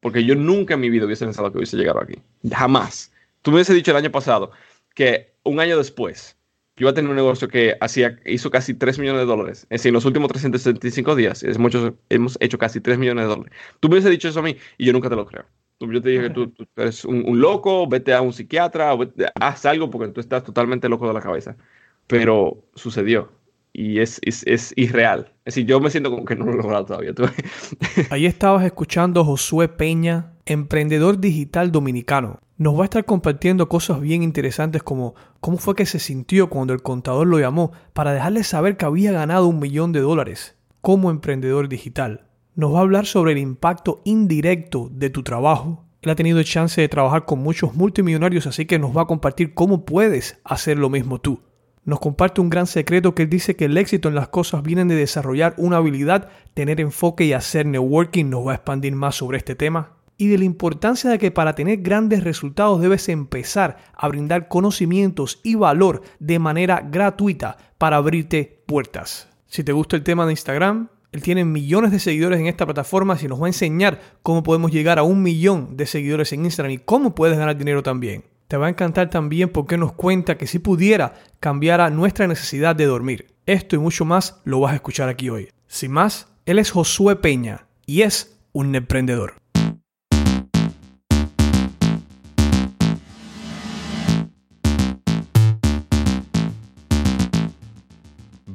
Porque yo nunca en mi vida hubiese pensado que hubiese llegado aquí. Jamás. Tú me hubiese dicho el año pasado que un año después yo iba a tener un negocio que hacía, hizo casi 3 millones de dólares. Es decir, en los últimos 365 días es muchos, hemos hecho casi 3 millones de dólares. Tú me hubiese dicho eso a mí y yo nunca te lo creo. Yo te dije que tú, eres un, loco, vete a un psiquiatra, haz algo porque tú estás totalmente loco de la cabeza. Pero sucedió y es, es, es, irreal. Es decir, yo me siento como que no lo he logrado todavía. Ahí estabas escuchando a Josué Peña, emprendedor digital dominicano. Nos va a estar compartiendo cosas bien interesantes como cómo fue que se sintió cuando el contador lo llamó para dejarle saber que había ganado un millón de dólares como emprendedor digital. Nos va a hablar sobre el impacto indirecto de tu trabajo. Él ha tenido chance de trabajar con muchos multimillonarios, así que nos va a compartir cómo puedes hacer lo mismo tú nos comparte un gran secreto que él dice que el éxito en las cosas viene de desarrollar una habilidad, tener enfoque y hacer networking. Nos va a expandir más sobre este tema. Y de la importancia de que para tener grandes resultados debes empezar a brindar conocimientos y valor de manera gratuita para abrirte puertas. Si te gusta el tema de Instagram, él tiene millones de seguidores en esta plataforma y nos va a enseñar cómo podemos llegar a un millón de seguidores en Instagram y cómo puedes ganar dinero también. Te va a encantar también porque nos cuenta que si pudiera cambiara nuestra necesidad de dormir. Esto y mucho más lo vas a escuchar aquí hoy. Sin más, él es Josué Peña y es un emprendedor.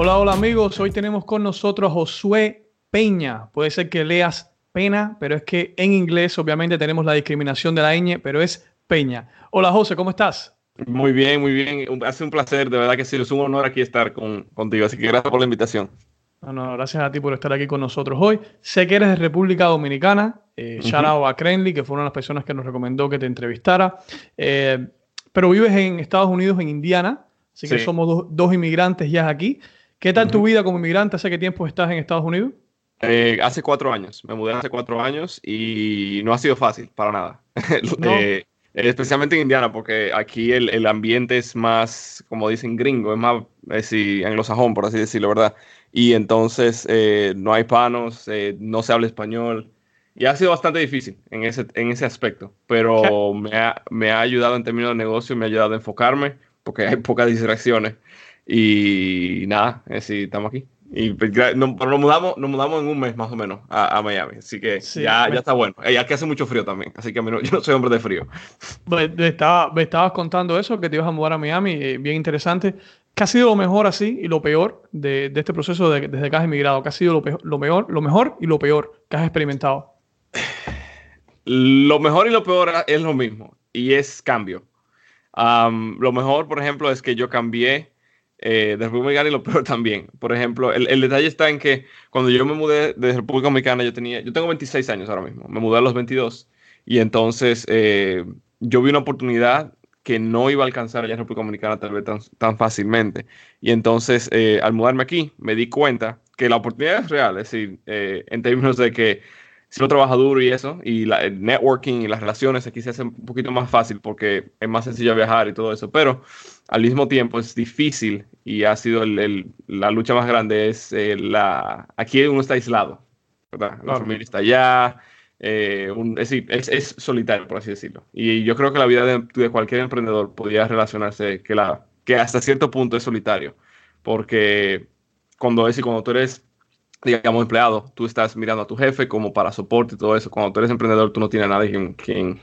Hola, hola amigos. Hoy tenemos con nosotros a Josué Peña. Puede ser que leas Pena, pero es que en inglés obviamente tenemos la discriminación de la ñ, pero es Peña. Hola José, ¿cómo estás? Muy bien, muy bien. Hace un placer, de verdad que sí, es un honor aquí estar con, contigo. Así que gracias por la invitación. No, gracias a ti por estar aquí con nosotros hoy. Sé que eres de República Dominicana. Eh, Shout out a Crenly, que fue una de las personas que nos recomendó que te entrevistara. Eh, pero vives en Estados Unidos, en Indiana. Así que somos dos inmigrantes ya aquí. ¿Qué tal tu vida como inmigrante? ¿Hace qué tiempo estás en Estados Unidos? Eh, hace cuatro años. Me mudé hace cuatro años y no ha sido fácil para nada. Eh, especialmente en Indiana, porque aquí el, ambiente es más, como dicen, gringo, es más eh, anglosajón, por así decirlo, ¿verdad? Y entonces no hay panos, no se habla español. Y ha sido bastante difícil en ese, en ese aspecto, pero me ha, me ha ayudado en términos de negocio, me ha ayudado a enfocarme, porque hay pocas distracciones. Y nada, es decir, estamos aquí. Y pues, nos, mudamos, nos mudamos en un mes más o menos a, Miami. Así que ya, ya está bueno. Y aquí hace mucho frío también. Así que yo no soy hombre de frío. Me, estaba, me estabas contando eso, que te ibas a mudar a Miami. Eh, bien interesante. ¿Qué ha sido lo mejor así y lo peor de, de este proceso de, desde que has emigrado? ¿Qué ha sido lo, peor, lo, mejor, lo mejor y lo peor que has experimentado? Lo mejor y lo peor es lo mismo. Y es cambio. lo mejor, por ejemplo, es que yo cambié eh, de República Dominicana y lo peor también. Por ejemplo, el, el, detalle está en que cuando yo me mudé de República Dominicana, yo tenía, yo tengo 26 años ahora mismo, me mudé a los 22 y entonces eh, yo vi una oportunidad que no iba a alcanzar allá en República Dominicana tal vez tan, tan fácilmente. Y entonces, eh, al mudarme aquí, me di cuenta que la oportunidad es real, es decir, eh, en términos de que si uno trabaja duro y eso, y la, el networking y las relaciones aquí se hace un poquito más fácil porque es más sencillo viajar y todo eso, pero al mismo tiempo es difícil y ha sido el, la lucha más grande, es eh, la, aquí uno está aislado, ¿verdad? La familia está allá, eh, es, es, solitario, por así decirlo. Y yo creo que la vida de, cualquier emprendedor podría relacionarse que, la, que hasta cierto punto es solitario, porque cuando, es, cuando tú eres digamos, empleado, tú estás mirando a tu jefe como para soporte y todo eso. Cuando tú eres emprendedor, tú no tienes a nadie quien,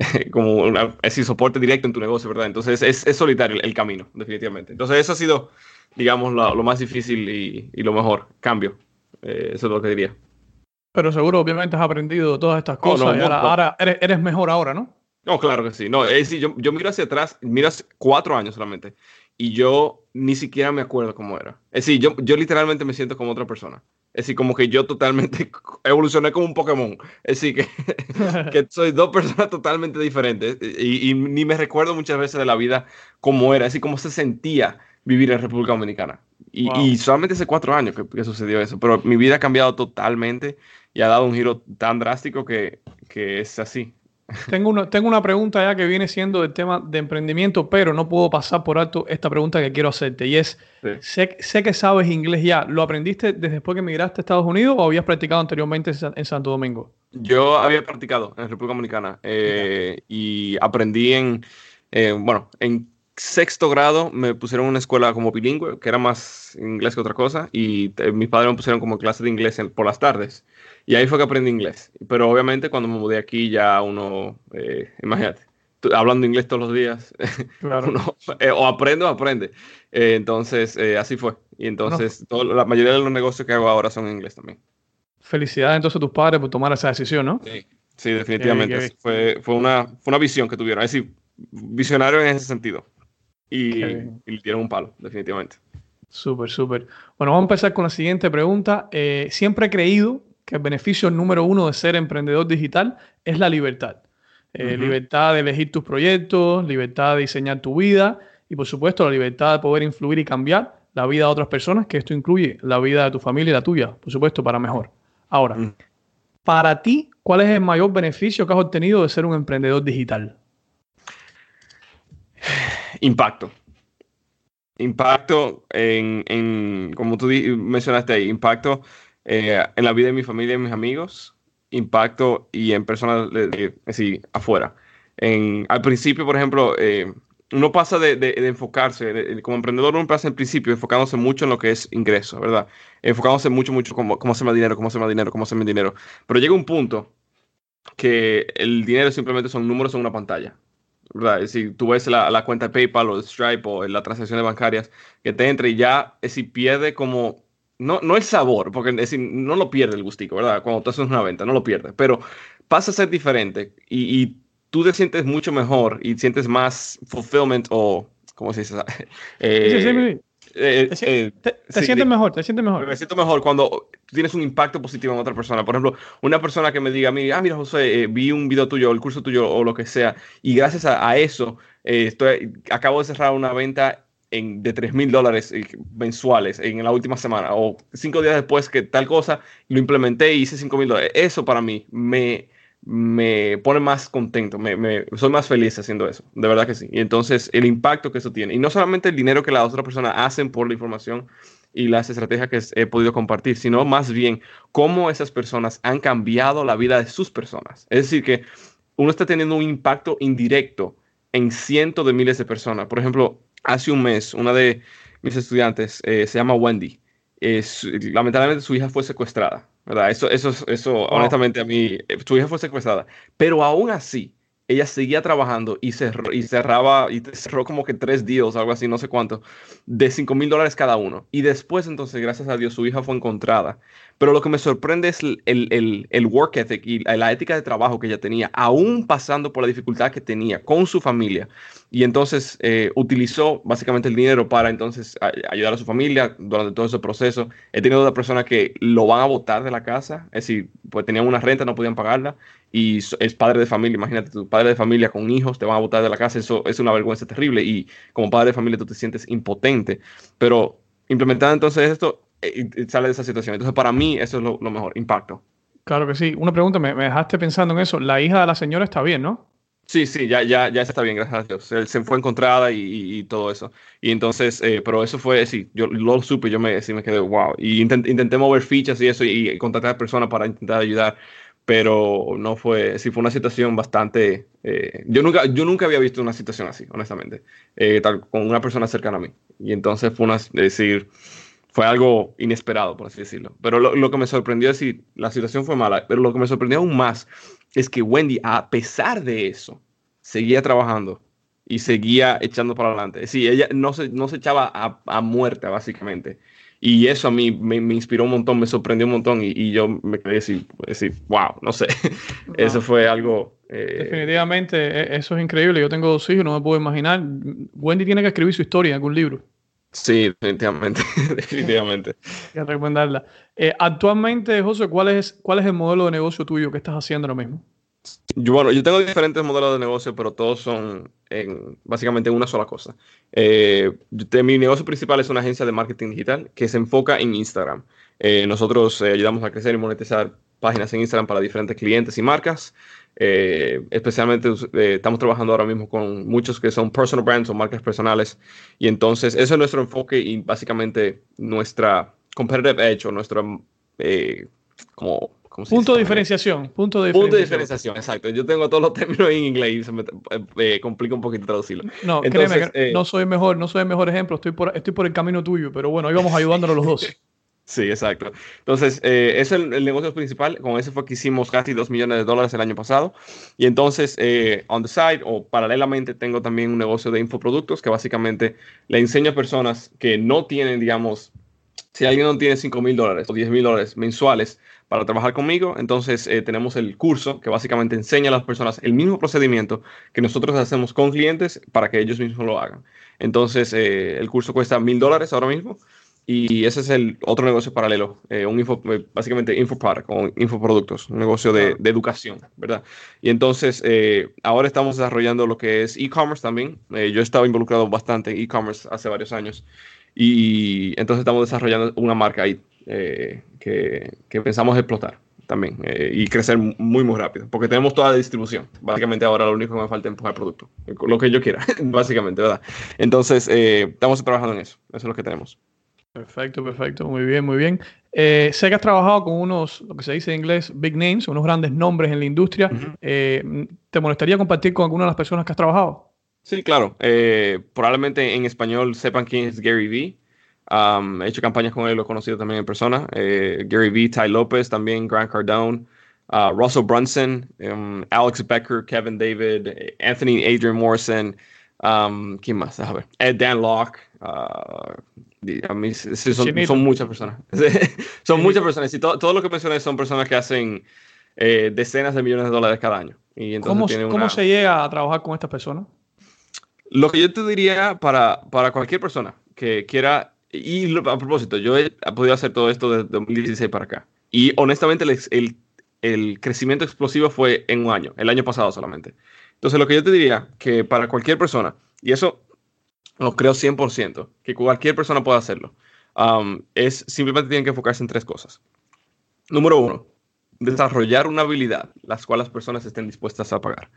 como una, es soporte directo en tu negocio, ¿verdad? Entonces es, es solitario el, camino, definitivamente. Entonces eso ha sido, digamos, lo, lo más difícil y, y, lo mejor, cambio. Eh, eso es lo que diría. Pero seguro, obviamente, has aprendido todas estas cosas y ahora, eres, eres, mejor ahora, ¿no? No, claro que sí. No, es decir, yo, yo miro hacia atrás, miro hace cuatro años solamente, y yo ni siquiera me acuerdo cómo era. Es decir, yo, yo literalmente me siento como otra persona. Es decir, como que yo totalmente evolucioné como un Pokémon. Es decir, que, que soy dos personas totalmente diferentes y, ni me recuerdo muchas veces de la vida como era, así como se sentía vivir en República Dominicana. Y, solamente hace cuatro años que, sucedió eso, pero mi vida ha cambiado totalmente y ha dado un giro tan drástico que, que es así. Tengo una, tengo una pregunta ya que viene siendo del tema de emprendimiento, pero no puedo pasar por alto esta pregunta que quiero hacerte. Y es, sé, sé, que sabes inglés ya. ¿Lo aprendiste desde después que migraste a Estados Unidos o habías practicado anteriormente en Santo Domingo? Yo había practicado en República Dominicana eh, y aprendí en, eh, bueno, en sexto grado me pusieron en una escuela como bilingüe, que era más inglés que otra cosa, y eh, mis padres me pusieron como clase de inglés por las tardes. Y ahí fue que aprendí inglés. Pero obviamente cuando me mudé aquí ya uno, eh, imagínate, hablando inglés todos los días, uno, eh, o aprende o aprende. Eh, entonces, así fue. Y entonces la mayoría de los negocios que hago ahora son en inglés también. Felicidades entonces a tus padres por tomar esa decisión, ¿no? Sí, sí definitivamente. Fue, fue, una, fue una visión que tuvieron. Es decir, visionario en ese sentido. Y, y le dieron un palo, definitivamente. Súper, súper. Bueno, vamos a empezar con la siguiente pregunta. siempre he creído que el beneficio número uno de ser emprendedor digital es la libertad. Eh, libertad de elegir tus proyectos, libertad de diseñar tu vida y por supuesto la libertad de poder influir y cambiar la vida de otras personas, que esto incluye la vida de tu familia y la tuya, por supuesto, para mejor. Ahora, para ti, ¿cuál es el mayor beneficio que has obtenido de ser un emprendedor digital? Impacto. Impacto en, en como tú mencionaste ahí, impacto eh, en la vida de mi familia y mis amigos, impacto y en personas así, afuera. En, al principio, por ejemplo, eh, uno pasa de, enfocarse, como emprendedor uno pasa en principio enfocándose mucho en lo que es ingreso, ¿verdad? Enfocándose mucho, mucho cómo, cómo hacer más dinero, cómo hacer más dinero, cómo hacer más dinero. Pero llega un punto que el dinero simplemente son números en una pantalla. ¿verdad? Decir, tú ves la, la cuenta de PayPal o de Stripe o las transacciones bancarias que te entra y ya si pierde como no, no el sabor, porque decir, no lo pierde el gustico, ¿verdad? Cuando tú haces una venta, no lo pierde, pero pasa a ser diferente y, tú te sientes mucho mejor y sientes más fulfillment o, ¿cómo se dice? Eh, eh, eh, te, sientes mejor, te sientes mejor. Me siento mejor cuando tienes un impacto positivo en otra persona. Por ejemplo, una persona que me diga a mí, ah, mira, José, vi un video tuyo, el curso tuyo o lo que sea, y gracias a, a eso estoy, acabo de cerrar una venta de 3 mil dólares eh, mensuales en la última semana o cinco días después que tal cosa lo implementé y hice 5 mil dólares. Eso para mí me, me pone más contento, me, soy más feliz haciendo eso, de verdad que sí. Y entonces el impacto que eso tiene, y no solamente el dinero que las otras personas hacen por la información y las estrategias que he podido compartir, sino más bien cómo esas personas han cambiado la vida de sus personas. Es decir, que uno está teniendo un impacto indirecto en cientos de miles de personas. Por ejemplo, hace un mes, una de mis estudiantes eh, se llama Wendy. lamentablemente su hija fue secuestrada, ¿verdad? Eso, eso, eso honestamente a mí, eh, su hija fue secuestrada. Pero aún así, ella seguía trabajando y, cerró, y cerraba, y cerró como que tres deals, algo así, no sé cuánto, de 5 mil dólares cada uno. Y después, entonces, gracias a Dios, su hija fue encontrada. Pero lo que me sorprende es el, el, el, work ethic y la ética de trabajo que ella tenía, aún pasando por la dificultad que tenía con su familia. Y entonces eh, utilizó básicamente el dinero para entonces ayudar a su familia durante todo ese proceso. He tenido otra persona que lo van a botar de la casa, es decir, pues tenían una renta, no podían pagarla, y es padre de familia, imagínate, tu padre de familia con hijos te van a botar de la casa, eso es una vergüenza terrible, y como padre de familia tú te sientes impotente. Pero implementando entonces esto, y, sale de esa situación. Entonces, para mí, eso es lo, mejor, impacto. Claro que sí. Una pregunta, me, dejaste pensando en eso. La hija de la señora está bien, ¿no? Sí, sí, ya, ya, ya está bien, gracias a Dios. Él se fue encontrada y, todo eso. Y entonces, eh, pero eso fue, sí, yo lo supe, yo me, sí me quedé, wow. Y intenté mover fichas y eso y, contactar a personas para intentar ayudar, pero no fue, sí fue una situación bastante, eh, yo, nunca, yo nunca había visto una situación así, honestamente, eh, tal, con una persona cercana a mí. Y entonces fue una, decir, fue algo inesperado, por así decirlo. Pero lo, que me sorprendió es si la situación fue mala, pero lo que me sorprendió aún más es que Wendy, a pesar de eso, seguía trabajando y seguía echando para adelante. Sí, ella no se, no se echaba a, muerte, básicamente. Y eso a mí me, inspiró un montón, me sorprendió un montón y, yo me quedé decir, decir, wow, no sé. eso fue algo... Eh, Definitivamente, e, eso es increíble. Yo tengo dos hijos, no me puedo imaginar. Wendy tiene que escribir su historia en algún libro. Sí, definitivamente, definitivamente. Hay que recomendarla. Eh, actualmente, José, ¿cuál es, ¿cuál es el modelo de negocio tuyo que estás haciendo ahora mismo? Yo, bueno, yo tengo diferentes modelos de negocio, pero todos son en, básicamente una sola cosa. Eh, mi negocio principal es una agencia de marketing digital que se enfoca en Instagram. Eh, nosotros ayudamos a crecer y monetizar páginas en Instagram para diferentes clientes y marcas. Especialmente estamos trabajando ahora mismo con muchos que son personal brands o marcas personales. Y entonces ese es nuestro enfoque y básicamente nuestra competitive edge o nuestra como punto de diferenciación. Punto de diferenciación. diferenciación, exacto. Yo tengo todos los términos en inglés y se me eh, complica un poquito traducirlo. No, créeme, eh, no soy mejor, no soy el mejor ejemplo, estoy por, estoy por el camino tuyo, pero bueno, íbamos ayudándonos los dos. Sí, exacto. Entonces, eh, es el, negocio principal. Con ese fue que hicimos casi 2 millones de dólares el año pasado. Y entonces, eh, on the side o paralelamente, tengo también un negocio de infoproductos que básicamente le enseño a personas que no tienen, digamos, si alguien no tiene 5 mil dólares o 10 mil dólares mensuales para trabajar conmigo, entonces eh, tenemos el curso que básicamente enseña a las personas el mismo procedimiento que nosotros hacemos con clientes para que ellos mismos lo hagan. Entonces, eh, el curso cuesta mil dólares ahora mismo y ese es el otro negocio paralelo, eh, un info, básicamente infoproduct o infoproductos, un negocio de, de, educación, ¿verdad? Y entonces, ahora estamos desarrollando lo que es e-commerce también. yo he estado involucrado bastante en e-commerce hace varios años y entonces estamos desarrollando una marca ahí eh, que, pensamos explotar también eh, y crecer muy, muy rápido, porque tenemos toda la distribución. Básicamente ahora lo único que me falta es empujar el producto, lo que yo quiera, básicamente, ¿verdad? Entonces, eh, estamos trabajando en eso, eso es lo que tenemos. Perfecto, perfecto, muy bien, muy bien. sé que has trabajado con unos, lo que se dice en inglés, big names, unos grandes nombres en la industria. ¿Te molestaría compartir con alguna de las personas que has trabajado? Sí, claro. probablemente en español sepan quién es Gary Vee. Um, he hecho campañas con él, lo he conocido también en persona. Eh, Gary Vee, Ty López también, Grant Cardone, uh, Russell Brunson, um, Alex Becker, Kevin David, Anthony Adrian Morrison, um, ¿quién más? A ver, Ed Dan Locke. Uh, a mí, son, muchas personas. son muchas personas. Y todo, lo que mencioné son personas que hacen eh, decenas de millones de dólares cada año. Y ¿Cómo, ¿Cómo se llega a trabajar con estas personas? Lo que yo te diría para, para cualquier persona que quiera y a propósito, yo he, podido hacer todo esto desde 2016 para acá. Y honestamente, el, el, crecimiento explosivo fue en un año, el año pasado solamente. Entonces, lo que yo te diría, que para cualquier persona, y eso lo creo 100%, que cualquier persona pueda hacerlo, es simplemente tienen que enfocarse en tres cosas. Número uno, desarrollar una habilidad las cuales las personas estén dispuestas a pagar.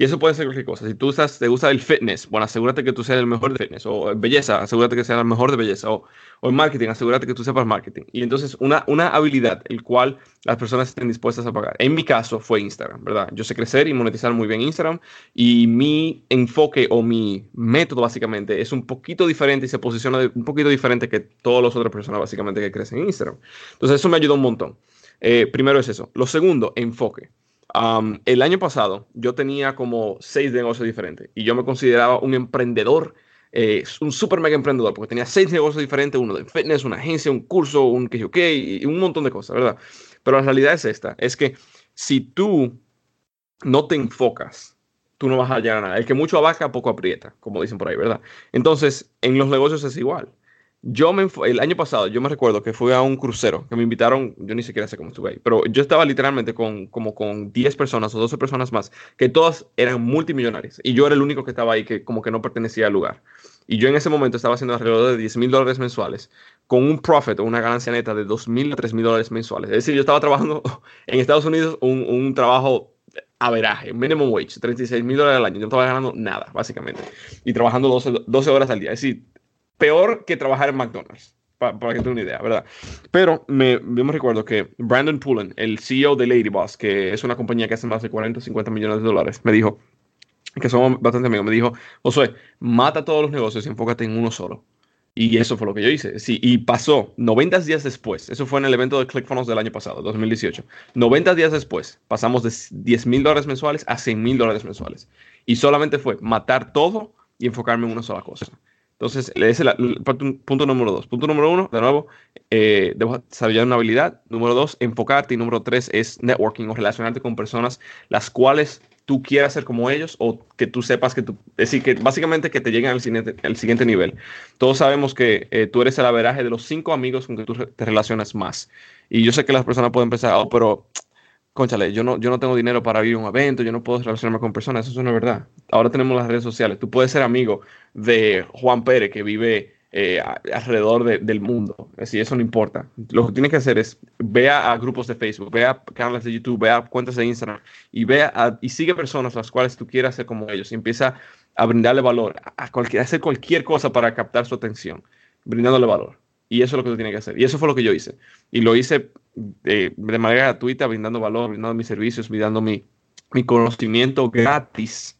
Y eso puede ser cualquier cosa. Si tú estás, te gusta el fitness, bueno, asegúrate que tú seas el mejor de fitness. O belleza, asegúrate que seas el mejor de belleza. O, marketing, asegúrate que tú sepas marketing. Y entonces, una, una habilidad el cual las personas estén dispuestas a pagar. En mi caso fue Instagram, ¿verdad? Yo sé crecer y monetizar muy bien Instagram. Y mi enfoque o mi método, básicamente, es un poquito diferente y se posiciona un poquito diferente que todas las otras personas, básicamente, que crecen en Instagram. Entonces, eso me ayudó un montón. Eh, primero es eso. Lo segundo, enfoque el año pasado yo tenía como seis negocios diferentes y yo me consideraba un emprendedor, eh, un super mega emprendedor, porque tenía seis negocios diferentes, uno de fitness, una agencia, un curso, un que y un montón de cosas, ¿verdad? Pero la realidad es esta, es que si tú no te enfocas, tú no vas a llegar a nada. El que mucho abarca, poco aprieta, como dicen por ahí, ¿verdad? Entonces, en los negocios es igual. Yo me, el año pasado, yo me recuerdo que fui a un crucero, que me invitaron, yo ni siquiera sé cómo estuve ahí, pero yo estaba literalmente con, como con 10 personas o 12 personas más, que todas eran multimillonarias, y yo era el único que estaba ahí que como que no pertenecía al lugar. Y yo en ese momento estaba haciendo alrededor de 10 mil dólares mensuales, con un profit o una ganancia neta de 2 mil a 3 mil dólares mensuales. Es decir, yo estaba trabajando en Estados Unidos un, un trabajo averaje, minimum wage, 36 mil dólares al año. Yo no estaba ganando nada, básicamente. Y trabajando 12, 12 horas al día. Es decir, peor que trabajar en McDonald's, para, que tenga una idea, ¿verdad? Pero me, me recuerdo que Brandon Pullen, el CEO de Ladyboss, que es una compañía que hace más de 40 o 50 millones de dólares, me dijo, que somos bastante amigos, me dijo, Josué, mata todos los negocios y enfócate en uno solo. Y eso fue lo que yo hice. Sí, y pasó 90 días después. Eso fue en el evento de ClickFunnels del año pasado, 2018. 90 días después, pasamos de 10 mil dólares mensuales a 100 mil dólares mensuales. Y solamente fue matar todo y enfocarme en una sola cosa. Entonces, ese es el, punto número dos. Punto número uno, de nuevo, eh, debo desarrollar una habilidad. Número dos, enfocarte. Y número tres es networking o relacionarte con personas las cuales tú quieras ser como ellos o que tú sepas que tú, es decir, que básicamente que te lleguen al siguiente, al siguiente nivel. Todos sabemos que eh, tú eres el averaje de los cinco amigos con que tú te relacionas más. Y yo sé que las personas pueden pensar, oh, pero, conchale, yo no, yo no tengo dinero para ir a un evento, yo no puedo relacionarme con personas, eso es verdad. Ahora tenemos las redes sociales, tú puedes ser amigo de Juan Pérez que vive eh, alrededor del mundo. Decir, eso no importa. Lo que tienes que hacer es vea a grupos de Facebook, vea canales de YouTube, vea cuentas de Instagram y vea y sigue personas las cuales tú quieras ser como ellos y empieza a brindarle valor, a, cualquier, hacer cualquier cosa para captar su atención, brindándole valor. Y eso es lo que tú tienes que hacer. Y eso fue lo que yo hice. Y lo hice de, de manera gratuita, brindando valor, brindando mis servicios, brindando mi, mi conocimiento gratis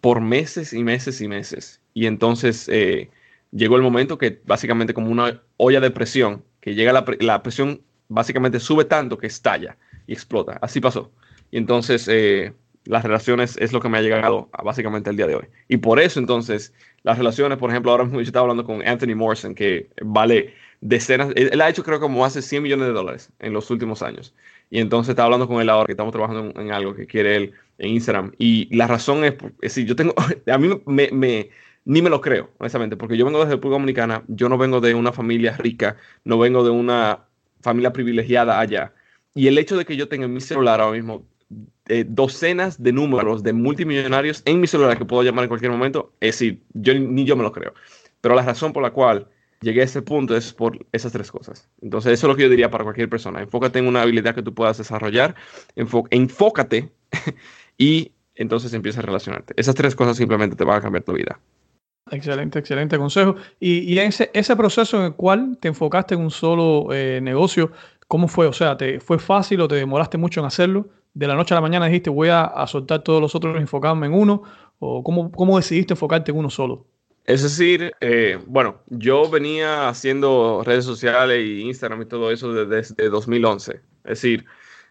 por meses y meses y meses. Y entonces, eh, llegó el momento que básicamente como una olla de presión, que llega la, la presión básicamente sube tanto que estalla y explota. Así pasó. Y entonces eh, las relaciones es lo que me ha llegado básicamente el día de hoy. Y por eso entonces las relaciones, por ejemplo, ahora mismo yo estaba hablando con Anthony Morrison, que vale decenas, él, ha hecho creo como hace 100 millones de dólares en los últimos años. Y entonces estaba hablando con él ahora que estamos trabajando en, algo que quiere él en Instagram. Y la razón es, es decir, yo tengo, a mí ni me lo creo, honestamente, porque yo vengo de República Dominicana, yo no vengo de una familia rica, no vengo de una familia privilegiada allá. Y el hecho de que yo tenga en mi celular ahora mismo eh, docenas de números de multimillonarios en mi celular que puedo llamar en cualquier momento, es decir, yo, ni yo me lo creo. Pero la razón por la cual llegué a ese punto es por esas tres cosas. Entonces, eso es lo que yo diría para cualquier persona. Enfócate en una habilidad que tú puedas desarrollar, enfócate y entonces empieza a relacionarte. Esas tres cosas simplemente te van a cambiar tu vida. Excelente, excelente consejo. Y, ese, ese, proceso en el cual te enfocaste en un solo eh, negocio, ¿cómo fue? O sea, ¿te fue fácil o te demoraste mucho en hacerlo? ¿De la noche a la mañana dijiste voy a, soltar todos los otros y enfocarme en uno? ¿O cómo, cómo decidiste enfocarte en uno solo? Es decir, eh, bueno, yo venía haciendo redes sociales y Instagram y todo eso desde, 2011. Es decir,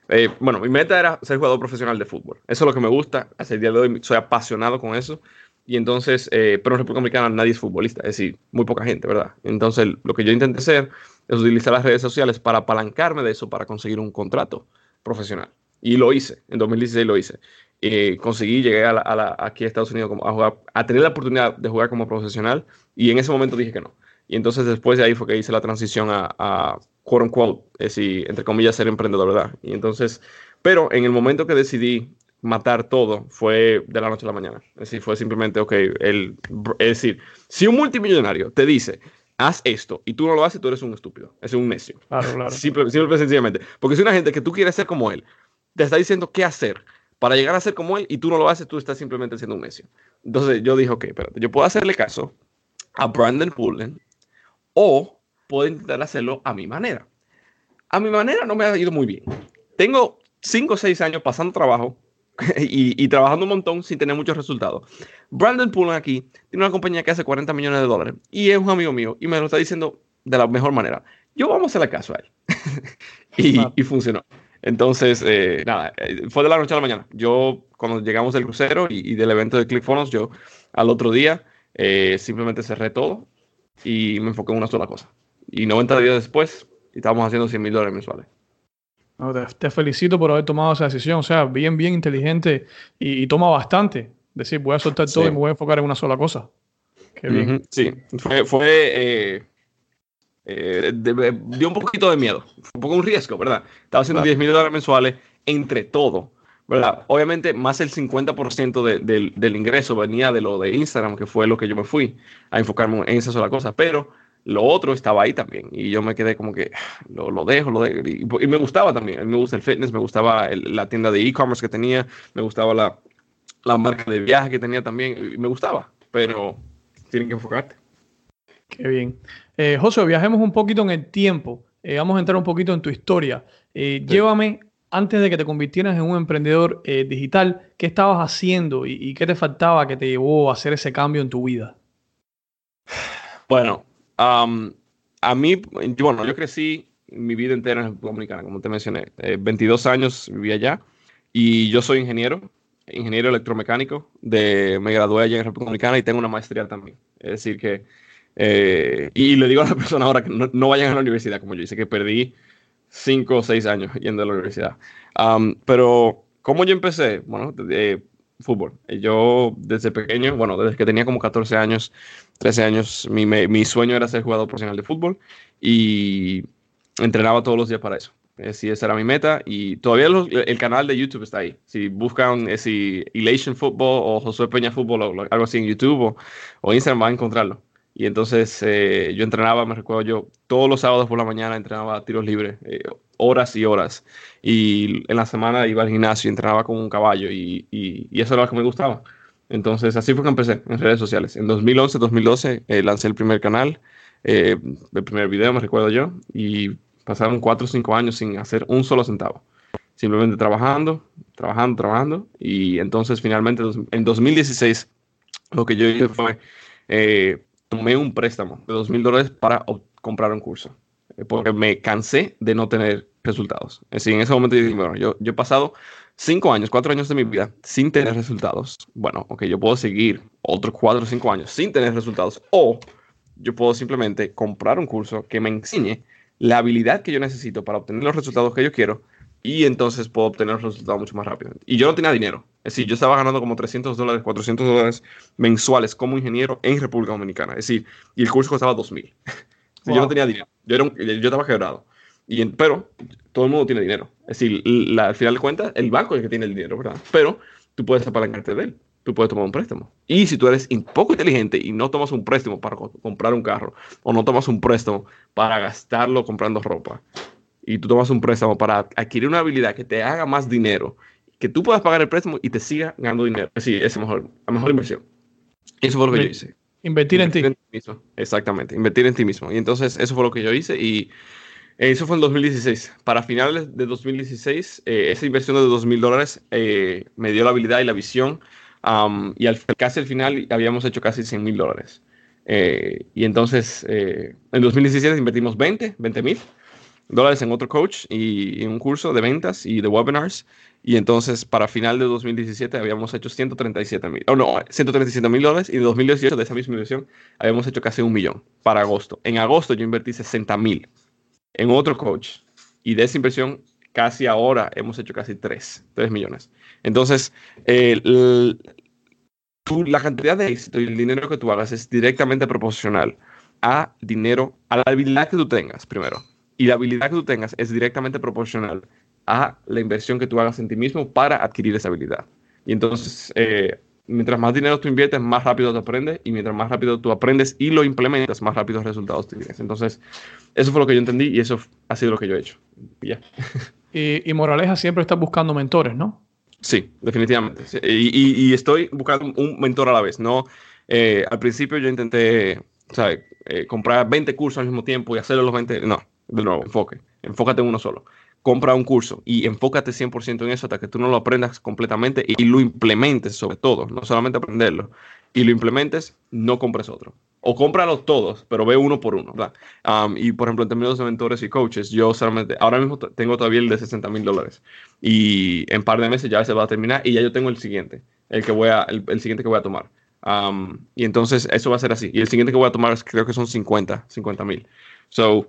eh, bueno, mi meta era ser jugador profesional de fútbol. Eso es lo que me gusta. Hasta el día de hoy soy apasionado con eso. Y entonces, eh, pero en República Dominicana nadie es futbolista, es decir, muy poca gente, ¿verdad? Entonces, lo que yo intenté hacer es utilizar las redes sociales para apalancarme de eso, para conseguir un contrato profesional. Y lo hice, en 2016 lo hice. Eh, conseguí, llegué a aquí a Estados Unidos a, jugar, a tener la oportunidad de jugar como profesional y en ese momento dije que no. Y entonces después de ahí fue que hice la transición a, a quote unquote, es decir, entre comillas, ser emprendedor, ¿verdad? Y entonces, pero en el momento que decidí matar todo fue de la noche a la mañana. Es decir, fue simplemente, ok, el, es decir, si un multimillonario te dice, haz esto, y tú no lo haces, tú eres un estúpido, es un necio. Claro, claro. Simple, simple, sencillamente. Porque si una gente que tú quieres ser como él, te está diciendo qué hacer para llegar a ser como él, y tú no lo haces, tú estás simplemente siendo un necio. Entonces yo dije, ok, espérate, yo puedo hacerle caso a Brandon Pullen, o puedo intentar hacerlo a mi manera. A mi manera no me ha ido muy bien. Tengo 5 o 6 años pasando trabajo y, trabajando un montón sin tener muchos resultados. Brandon Pullen aquí tiene una compañía que hace 40 millones de dólares y es un amigo mío y me lo está diciendo de la mejor manera. Yo vamos a hacerle caso a él. y, funcionó. Entonces, eh, nada, eh, fue de la noche a la mañana. Yo, cuando llegamos del crucero y, del evento de ClickFunnels, yo al otro día eh, simplemente cerré todo y me enfoqué en una sola cosa. Y 90 días después, estábamos haciendo 100 mil dólares mensuales te, felicito por haber tomado esa decisión. O sea, bien, bien inteligente y, toma bastante. Decir, voy a soltar todo y me voy a enfocar en una sola cosa. Qué bien. Sí, fue, fue eh, eh, dio un poquito de miedo. Fue un poco un riesgo, ¿verdad? Estaba haciendo 10 mil dólares mensuales entre todo. ¿verdad? Obviamente, más del 50% del ingreso venía de lo de Instagram, que fue lo que yo me fui a enfocarme en esa sola cosa. Pero lo otro estaba ahí también. Y yo me quedé como que lo, lo dejo, lo dejo. Y, me gustaba también. Me gusta el fitness, me gustaba la tienda de e-commerce que tenía, me gustaba la, la, marca de viaje que tenía también. Y me gustaba, pero tienen que enfocarte. Qué bien. Eh, José, viajemos un poquito en el tiempo. Eh, vamos a entrar un poquito en tu historia. Eh, llévame, antes de que te convirtieras en un emprendedor digital, ¿qué estabas haciendo y, y qué te faltaba que te llevó a hacer ese cambio en tu vida? Bueno, a mí, bueno, yo crecí mi vida entera en República Dominicana, como te mencioné. 22 eh, años viví allá y yo soy ingeniero, ingeniero electromecánico. De, me gradué allá en República Dominicana y tengo una maestría también. Es decir, que. Eh, y le digo a la persona ahora que no, vayan a la universidad, como yo hice, que perdí 5 o 6 años yendo a la universidad. pero, ¿cómo yo empecé? Bueno, eh, fútbol. Yo desde pequeño, bueno, desde que tenía como 14 años, 13 años, mi, mi sueño era ser jugador profesional de fútbol y entrenaba todos los días para eso. Eh, sí, esa era mi meta y todavía el canal de YouTube está ahí. Si buscan eh, si Elation Football o Josué Peña Fútbol o algo así en YouTube o, o Instagram van a encontrarlo. Y entonces eh, yo entrenaba, me recuerdo yo, todos los sábados por la mañana entrenaba tiros libres, horas y horas. Y en la semana iba al gimnasio entrenaba como un caballo y, y, y, eso era lo que me gustaba. Entonces así fue que empecé en redes sociales. En 2011, 2012 lancé el primer canal, el primer video me recuerdo yo, y Pasaron cuatro o cinco años sin hacer un solo centavo. Simplemente trabajando, trabajando, trabajando. Y entonces finalmente en 2016 lo que yo hice fue, eh, tomé un préstamo de dos mil dólares para comprar un curso. Eh, porque me cansé de no tener resultados. Es decir, en ese momento dije, bueno, yo, yo he pasado cinco años, cuatro años de mi vida sin tener resultados. Bueno, ok, yo puedo seguir otros cuatro o cinco años sin tener resultados. O yo puedo simplemente comprar un curso que me enseñe la habilidad que yo necesito para obtener los resultados que yo quiero y entonces puedo obtener los resultados mucho más rápido. Y yo no tenía dinero. Es decir, yo estaba ganando como 300 dólares, 400 dólares mensuales como ingeniero en República Dominicana. Es decir, y el curso costaba 2000. Yo no tenía dinero. Yo, era yo estaba quebrado. Y pero todo el mundo tiene dinero. Es decir, al final de cuentas, el banco es el que tiene el dinero, ¿verdad? Pero tú puedes apalancarte de él tú puedes tomar un préstamo. Y si tú eres poco inteligente y no tomas un préstamo para comprar un carro, o no tomas un préstamo para gastarlo comprando ropa, y tú tomas un préstamo para adquirir una habilidad que te haga más dinero, que tú puedas pagar el préstamo y te siga ganando dinero. Sí, es mejor, la mejor inversión. Eso fue lo que yo hice. Invertir, en ti. mismo. Exactamente, invertir en ti mismo. Y entonces eso fue lo que yo hice y eso fue en 2016. Para finales de 2016, eh, esa inversión de 2 mil dólares eh, me dio la habilidad y la visión y al, casi al final habíamos hecho casi 100 mil dólares. Eh, y entonces eh, en 2017 invertimos 20, 20 mil dólares en otro coach y en un curso de ventas y de webinars. Y entonces para final de 2017 habíamos hecho 137 mil, o no, 137 mil dólares y en 2018 de esa misma inversión habíamos hecho casi un millón para agosto. En agosto yo invertí 60 mil en otro coach y de esa inversión casi ahora hemos hecho casi 3, 3 millones. Entonces, la cantidad de éxito y el dinero que tú hagas es directamente proporcional a dinero, a la habilidad que tú tengas, primero. Y la habilidad que tú tengas es directamente proporcional a la inversión que tú hagas en ti mismo para adquirir esa habilidad. Y entonces, eh, mientras más dinero tú inviertes, más rápido te aprendes. Y mientras más rápido tú aprendes y lo implementas, más rápidos resultados tienes. Entonces, eso fue lo que yo entendí y eso ha sido lo que yo he hecho. Ya. Y, y Moraleja siempre está buscando mentores, ¿no? Sí, definitivamente. Y, estoy buscando un mentor a la vez. No, eh, al principio yo intenté eh, comprar 20 cursos al mismo tiempo y hacerlo los 20. No, de nuevo, enfoque. Enfócate en uno solo. Compra un curso y enfócate 100% en eso hasta que tú no lo aprendas completamente y lo implementes sobre todo. No solamente aprenderlo. Y lo implementes, no compres otro o cómpralos todos, pero ve uno por uno, ¿verdad? y por ejemplo, en términos de mentores y coaches, yo solamente, ahora mismo tengo todavía el de 60 mil dólares y en par de meses ya se va a terminar y ya yo tengo el siguiente, el que voy a, el, siguiente que voy a tomar. y entonces eso va a ser así. Y el siguiente que voy a tomar creo que son 50, 50 mil. So,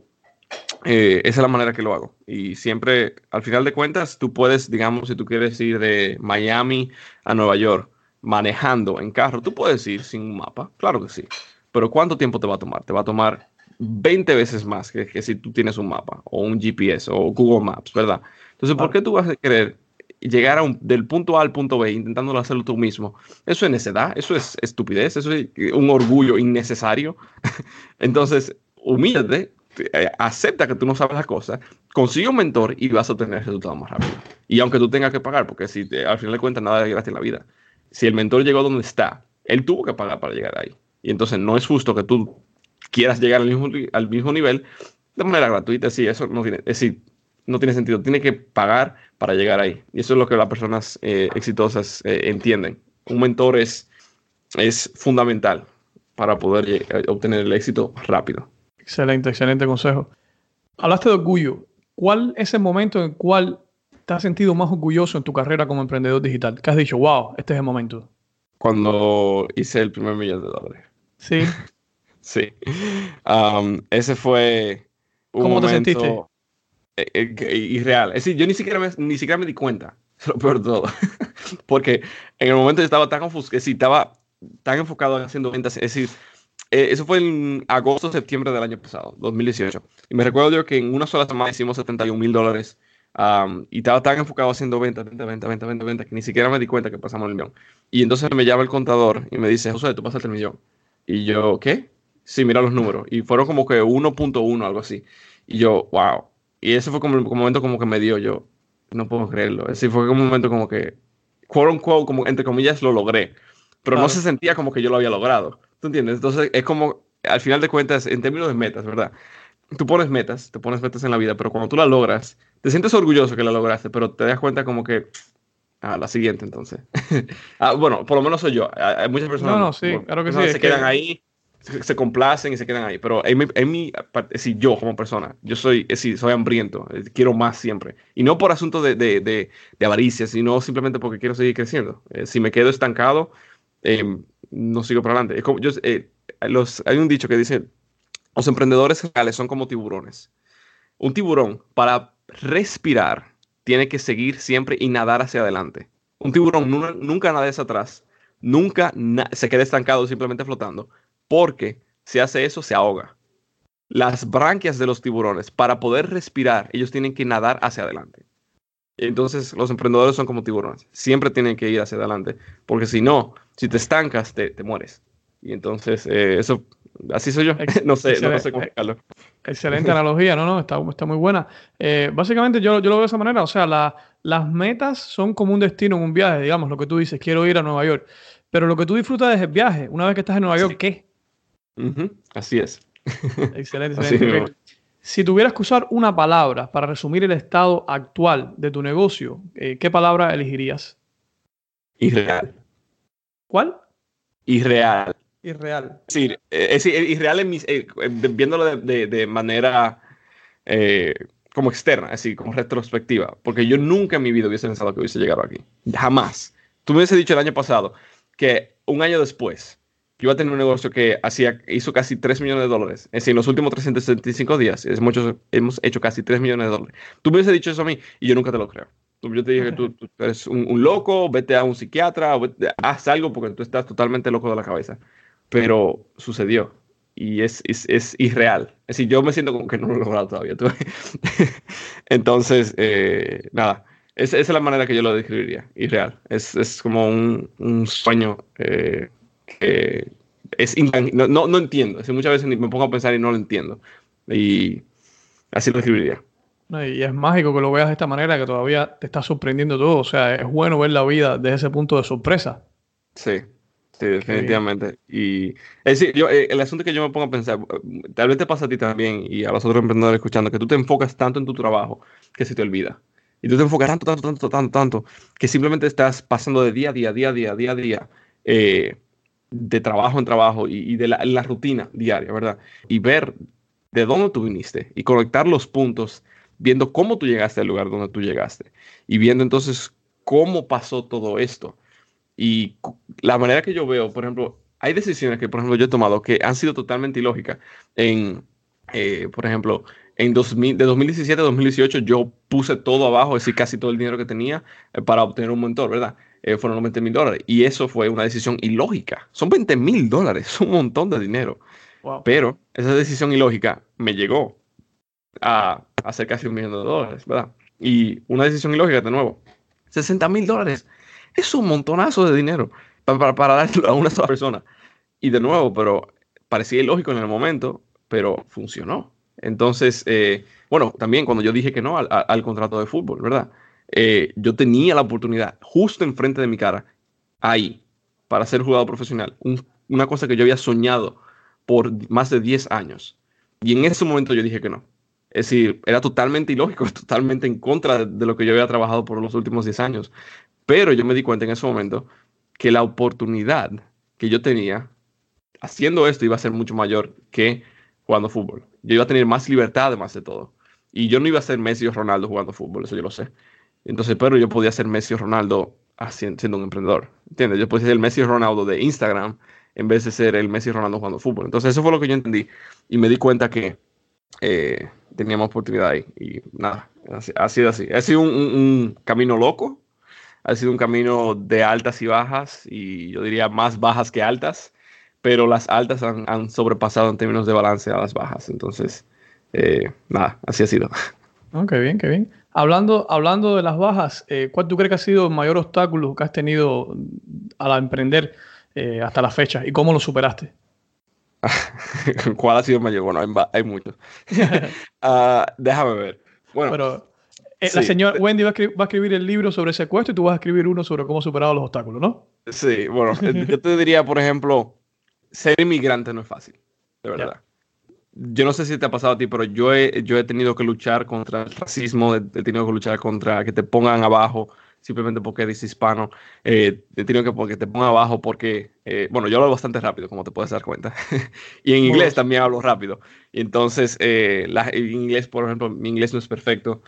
eh, esa es la manera que lo hago. Y siempre, al final de cuentas, tú puedes, digamos, si tú quieres ir de Miami a Nueva York manejando en carro, tú puedes ir sin un mapa, claro que sí. Pero ¿cuánto tiempo te va a tomar? Te va a tomar 20 veces más que, si tú tienes un mapa o un GPS o Google Maps, ¿verdad? Entonces, ¿por qué tú vas a querer llegar a un, del punto A al punto B intentándolo hacerlo tú mismo? Eso es necedad, eso es estupidez, eso es un orgullo innecesario. Entonces, humíllate, acepta que tú no sabes las cosas, consigue un mentor y vas a obtener el resultado más rápido. Y aunque tú tengas que pagar, porque si al final de cuentas nada es gratis en la vida, si el mentor llegó donde está, él tuvo que pagar para llegar ahí. Y entonces no es justo que tú quieras llegar al mismo, al mismo nivel de manera gratuita. Sí, eso no tiene, es no tiene sentido. Tiene que pagar para llegar ahí. Y eso es lo que las personas eh, exitosas eh, entienden. Un mentor es, es fundamental para poder eh, obtener el éxito rápido. Excelente, excelente consejo. Hablaste de orgullo. ¿Cuál es el momento en el cual te has sentido más orgulloso en tu carrera como emprendedor digital? ¿Qué has dicho, wow, este es el momento? Cuando hice el primer millón de dólares. Sí. sí. Um, ese fue un ¿Cómo te sentiste? Eh, eh, irreal. Es decir, yo ni siquiera, me, ni siquiera me di cuenta. lo peor de todo. Porque en el momento estaba tan ofuscado, estaba tan enfocado en haciendo ventas, es decir, eh, eso fue en agosto, septiembre del año pasado, 2018. Y me recuerdo yo que en una sola semana hicimos 71 mil dólares y estaba tan enfocado haciendo ventas, ventas, ventas, ventas, ventas, que ni siquiera me di cuenta que pasamos el millón. Y entonces me llama el contador y me dice, José, tú pasaste el millón. Y yo, ¿qué? Sí, mira los números. Y fueron como que 1.1, algo así. Y yo, wow. Y ese fue como un momento como que me dio yo, no puedo creerlo. Ese fue como un momento como que, quote unquote, como entre comillas, lo logré. Pero no se sentía como que yo lo había logrado. ¿Tú entiendes? Entonces es como, al final de cuentas, en términos de metas, ¿verdad? Tú pones metas, te pones metas en la vida, pero cuando tú la logras, te sientes orgulloso que la lograste, pero te das cuenta como que, ah, la siguiente entonces. ah, bueno, por lo menos soy yo. Hay muchas personas no, no, sí, claro que sí, se quedan ahí, se, complacen y se quedan ahí, pero en mi, en mi si yo como persona, yo soy, si soy hambriento, eh, quiero más siempre. Y no por asunto de, de, de, avaricia, sino simplemente porque quiero seguir creciendo. Eh, si me quedo estancado, eh, no sigo para adelante. Yo, eh, los, hay un dicho que dice, los emprendedores reales son como tiburones. Un tiburón, para respirar, tiene que seguir siempre y nadar hacia adelante. Un tiburón nunca nada hacia atrás, nunca se queda estancado simplemente flotando, porque si hace eso se ahoga. Las branquias de los tiburones, para poder respirar, ellos tienen que nadar hacia adelante. Entonces, los emprendedores son como tiburones. Siempre tienen que ir hacia adelante. Porque si no, si te estancas, te, te mueres. Y entonces, eh, eso, así soy yo. no sé, no sé cómo explicarlo. Excelente analogía, no, no, está, está muy buena. Eh, básicamente, yo, yo, lo veo de esa manera. O sea, la, las metas son como un destino en un viaje, digamos, lo que tú dices, quiero ir a Nueva York. Pero lo que tú disfrutas es el viaje. Una vez que estás en Nueva York, ¿qué? Así es. Excelente, excelente. Si tuvieras que usar una palabra para resumir el estado actual de tu negocio, eh, ¿qué palabra elegirías? Irreal. ¿Cuál? Irreal. Irreal. Sí, es, irreal en eh, viéndolo de, manera eh, como externa, así como retrospectiva, porque yo nunca en mi vida hubiese pensado que hubiese llegado aquí. Jamás. Tú me hubiese dicho el año pasado que un año después yo iba a tener un negocio que hacía, hizo casi 3 millones de dólares. Es decir, en los últimos 365 días es muchos, hemos hecho casi 3 millones de dólares. Tú me hubiese dicho eso a mí y yo nunca te lo creo. Yo te dije que tú, eres un, loco, vete a un psiquiatra, haz algo porque tú estás totalmente loco de la cabeza. Pero sucedió y es, es, es, irreal. Es decir, yo me siento como que no lo he logrado todavía. Entonces, eh, nada, esa, es la manera que yo lo describiría, irreal. Es, es como un, un sueño eh, que es no, no, no, entiendo. muchas veces me pongo a pensar y no lo entiendo. Y así lo Y es mágico que lo veas de esta manera, que todavía te está sorprendiendo todo. O sea, es bueno ver la vida desde ese punto de sorpresa. Sí, sí, definitivamente. Y es decir, yo, eh, el asunto que yo me pongo a pensar, tal vez te pasa a ti también y a los otros emprendedores escuchando, que tú te enfocas tanto en tu trabajo que se te olvida. Y tú te enfocas tanto, tanto, tanto, tanto, tanto, que simplemente estás pasando de día a día, día a día, día a día, eh, de trabajo en trabajo y, de la, rutina diaria, ¿verdad? Y ver de dónde tú viniste y conectar los puntos, viendo cómo tú llegaste al lugar donde tú llegaste y viendo entonces cómo pasó todo esto. Y la manera que yo veo, por ejemplo, hay decisiones que, por ejemplo, yo he tomado que han sido totalmente ilógicas. En, eh, por ejemplo, en 2000, de 2017 a 2018 yo puse todo abajo, es decir, casi todo el dinero que tenía eh, para obtener un mentor, ¿verdad? Eh, fueron los 20 mil dólares. Y eso fue una decisión ilógica. Son 20 mil dólares, es un montón de dinero. Pero esa decisión ilógica me llegó a hacer casi un millón de dólares, ¿verdad? Y una decisión ilógica, de nuevo, 60 mil dólares. Es un montonazo de dinero para, para, dárselo a una sola persona. Y de nuevo, pero parecía ilógico en el momento, pero funcionó. Entonces, eh, bueno, también cuando yo dije que no al contrato de fútbol, ¿verdad? Eh, yo tenía la oportunidad justo enfrente de mi cara, ahí, para ser jugador profesional. una cosa que yo había soñado por más de 10 años. Y en ese momento yo dije que no. Es decir, era totalmente ilógico, totalmente en contra de, lo que yo había trabajado por los últimos 10 años. Pero yo me di cuenta en ese momento que la oportunidad que yo tenía haciendo esto iba a ser mucho mayor que jugando fútbol. Yo iba a tener más libertad además de todo. Y yo no iba a ser Messi o Ronaldo jugando fútbol, eso yo lo sé. Entonces, pero yo podía ser Messi o Ronaldo siendo un emprendedor. ¿Entiendes? Yo podía ser el Messi o Ronaldo de Instagram en vez de ser el Messi Ronaldo jugando fútbol. Entonces, eso fue lo que yo entendí. Y me di cuenta que eh, teníamos oportunidad ahí. Y nada, ha sido así. Ha sido un, camino loco, ha sido un camino de altas y bajas, y yo diría más bajas que altas, pero las altas han, sobrepasado en términos de balance a las bajas. Entonces, eh, nada, así ha sido. Oh, qué bien, qué bien. Hablando, hablando de las bajas, eh, ¿cuál tú crees que ha sido el mayor obstáculo que has tenido al emprender eh, hasta la fecha y cómo lo superaste? ¿Cuál ha sido el mayor? Bueno, hay, muchos. Ah, déjame ver. Bueno, pero eh, la señora Wendy va a, escribir, el libro sobre secuestro y tú vas a escribir uno sobre cómo superar los obstáculos, ¿no? Sí, bueno, yo te diría, por ejemplo, ser inmigrante no es fácil, de verdad. Yo no sé si te ha pasado a ti, pero yo he, yo he tenido que luchar contra el racismo, he, tenido que luchar contra que te pongan abajo simplemente porque eres hispano, eh, tenido que porque te pongan abajo porque, eh, bueno, yo hablo bastante rápido, como te puedes dar cuenta, y en inglés también hablo rápido, y entonces, eh, en inglés, por ejemplo, mi inglés no es perfecto,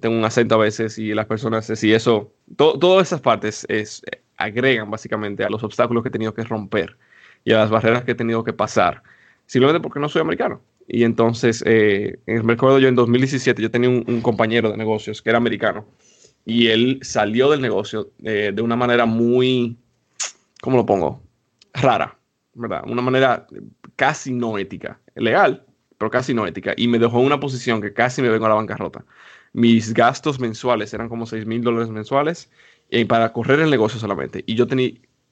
tengo un acento a veces y las personas, si eso, todas esas partes es, agregan básicamente a los obstáculos que he tenido que romper y a las barreras que he tenido que pasar, simplemente porque no soy americano. Y entonces, eh, me acuerdo yo en 2017, yo tenía un, compañero de negocios que era americano y él salió del negocio eh, de una manera muy, ¿cómo lo pongo? Rara, ¿verdad? Una manera casi no ética, legal, pero casi no ética. Y me dejó en una posición que casi me vengo a la bancarrota. Mis gastos mensuales eran como 6 mil dólares mensuales y para correr el negocio solamente. Y yo